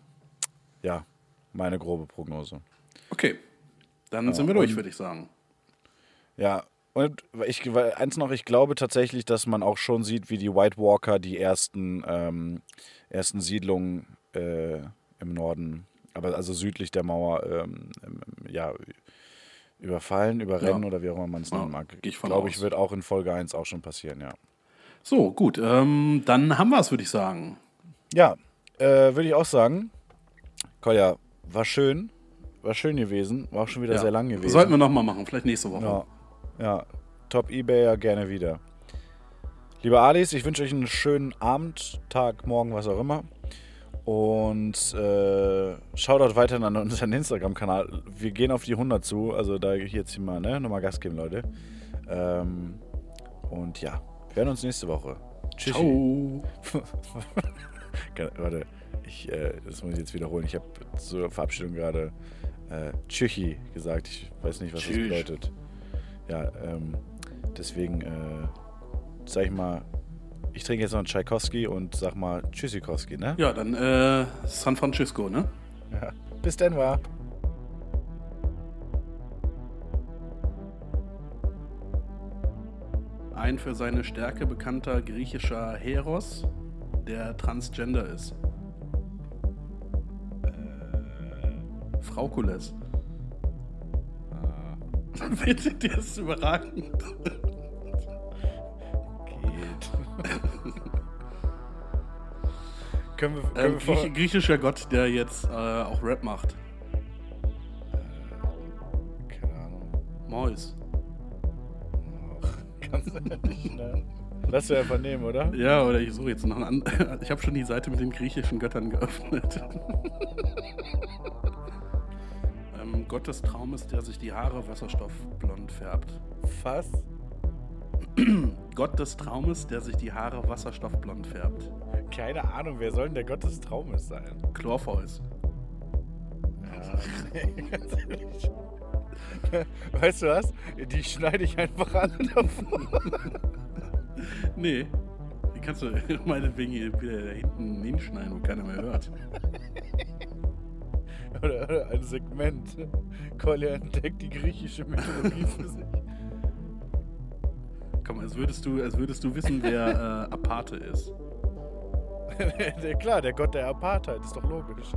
ja, meine grobe Prognose. Okay, dann sind wir durch, würde ich sagen. Ja, und ich, eins noch, ich glaube tatsächlich, dass man auch schon sieht, wie die White Walker die ersten, ähm, ersten Siedlungen äh, im Norden, aber also südlich der Mauer, ähm, ja, überfallen, überrennen Ja. oder wie auch immer man es nennen mag. ich glaube ich, wird auch in Folge 1 auch schon passieren, ja. So, gut, ähm, dann haben wir es, würde ich sagen. Ja, äh, würde ich auch sagen. Kolja, war schön. War schön gewesen. War auch schon wieder Ja. sehr lang gewesen. Sollten wir nochmal machen, vielleicht nächste Woche. Ja, ja. Top Ebayer gerne wieder. Liebe Alice, ich wünsche euch einen schönen Abend, Tag, Morgen, was auch immer. Und äh, schaut dort weiterhin an unseren Instagram-Kanal. Wir gehen auf die 100 zu. Also da hier jetzt mal ne, nochmal Gas geben, Leute. Ähm, und ja, wir hören uns nächste Woche. Tschüss. Warte, ich, äh, das muss ich jetzt wiederholen. Ich habe zur Verabschiedung gerade äh, Tschüchi gesagt. Ich weiß nicht, was Tschüss. das bedeutet. Ja, ähm, deswegen äh, sag ich mal, ich trinke jetzt noch einen Tchaikovsky und sag mal Tschüssikowski, ne? Ja, dann äh, San Francisco, ne? Ja. Bis dann war. Ein für seine Stärke bekannter griechischer Heros, der transgender ist? Äh, Fraukules. Bitte, der ist überragend. Geht. können wir, können Ähm, wir vor, Griech griechischer Gott, der jetzt äh, auch Rap macht. Keine Ahnung. Mois. Ganz ehrlich, ne? Lass du einfach nehmen, oder? Ja, oder ich suche jetzt noch einen anderen. Ich habe schon die Seite mit den griechischen Göttern geöffnet. ähm, Gott des Traumes, der sich die Haare wasserstoffblond färbt. Was? Gott des Traumes, der sich die Haare wasserstoffblond färbt. Keine Ahnung, wer soll denn der Gott des Traumes sein? Chlorpheus. Ja, nee, ganz ehrlich. Weißt du was? Die schneide ich einfach alle davon. Nee. Die kannst du meinetwegen hier wieder da hinten hinschneiden, wo keiner mehr hört. Oder, oder ein Segment. Kolja entdeckt die griechische Mythologie für sich. Komm, als würdest du, als würdest du wissen, wer äh, Aparte ist. klar, der Gott der Apartheid, ist doch logisch.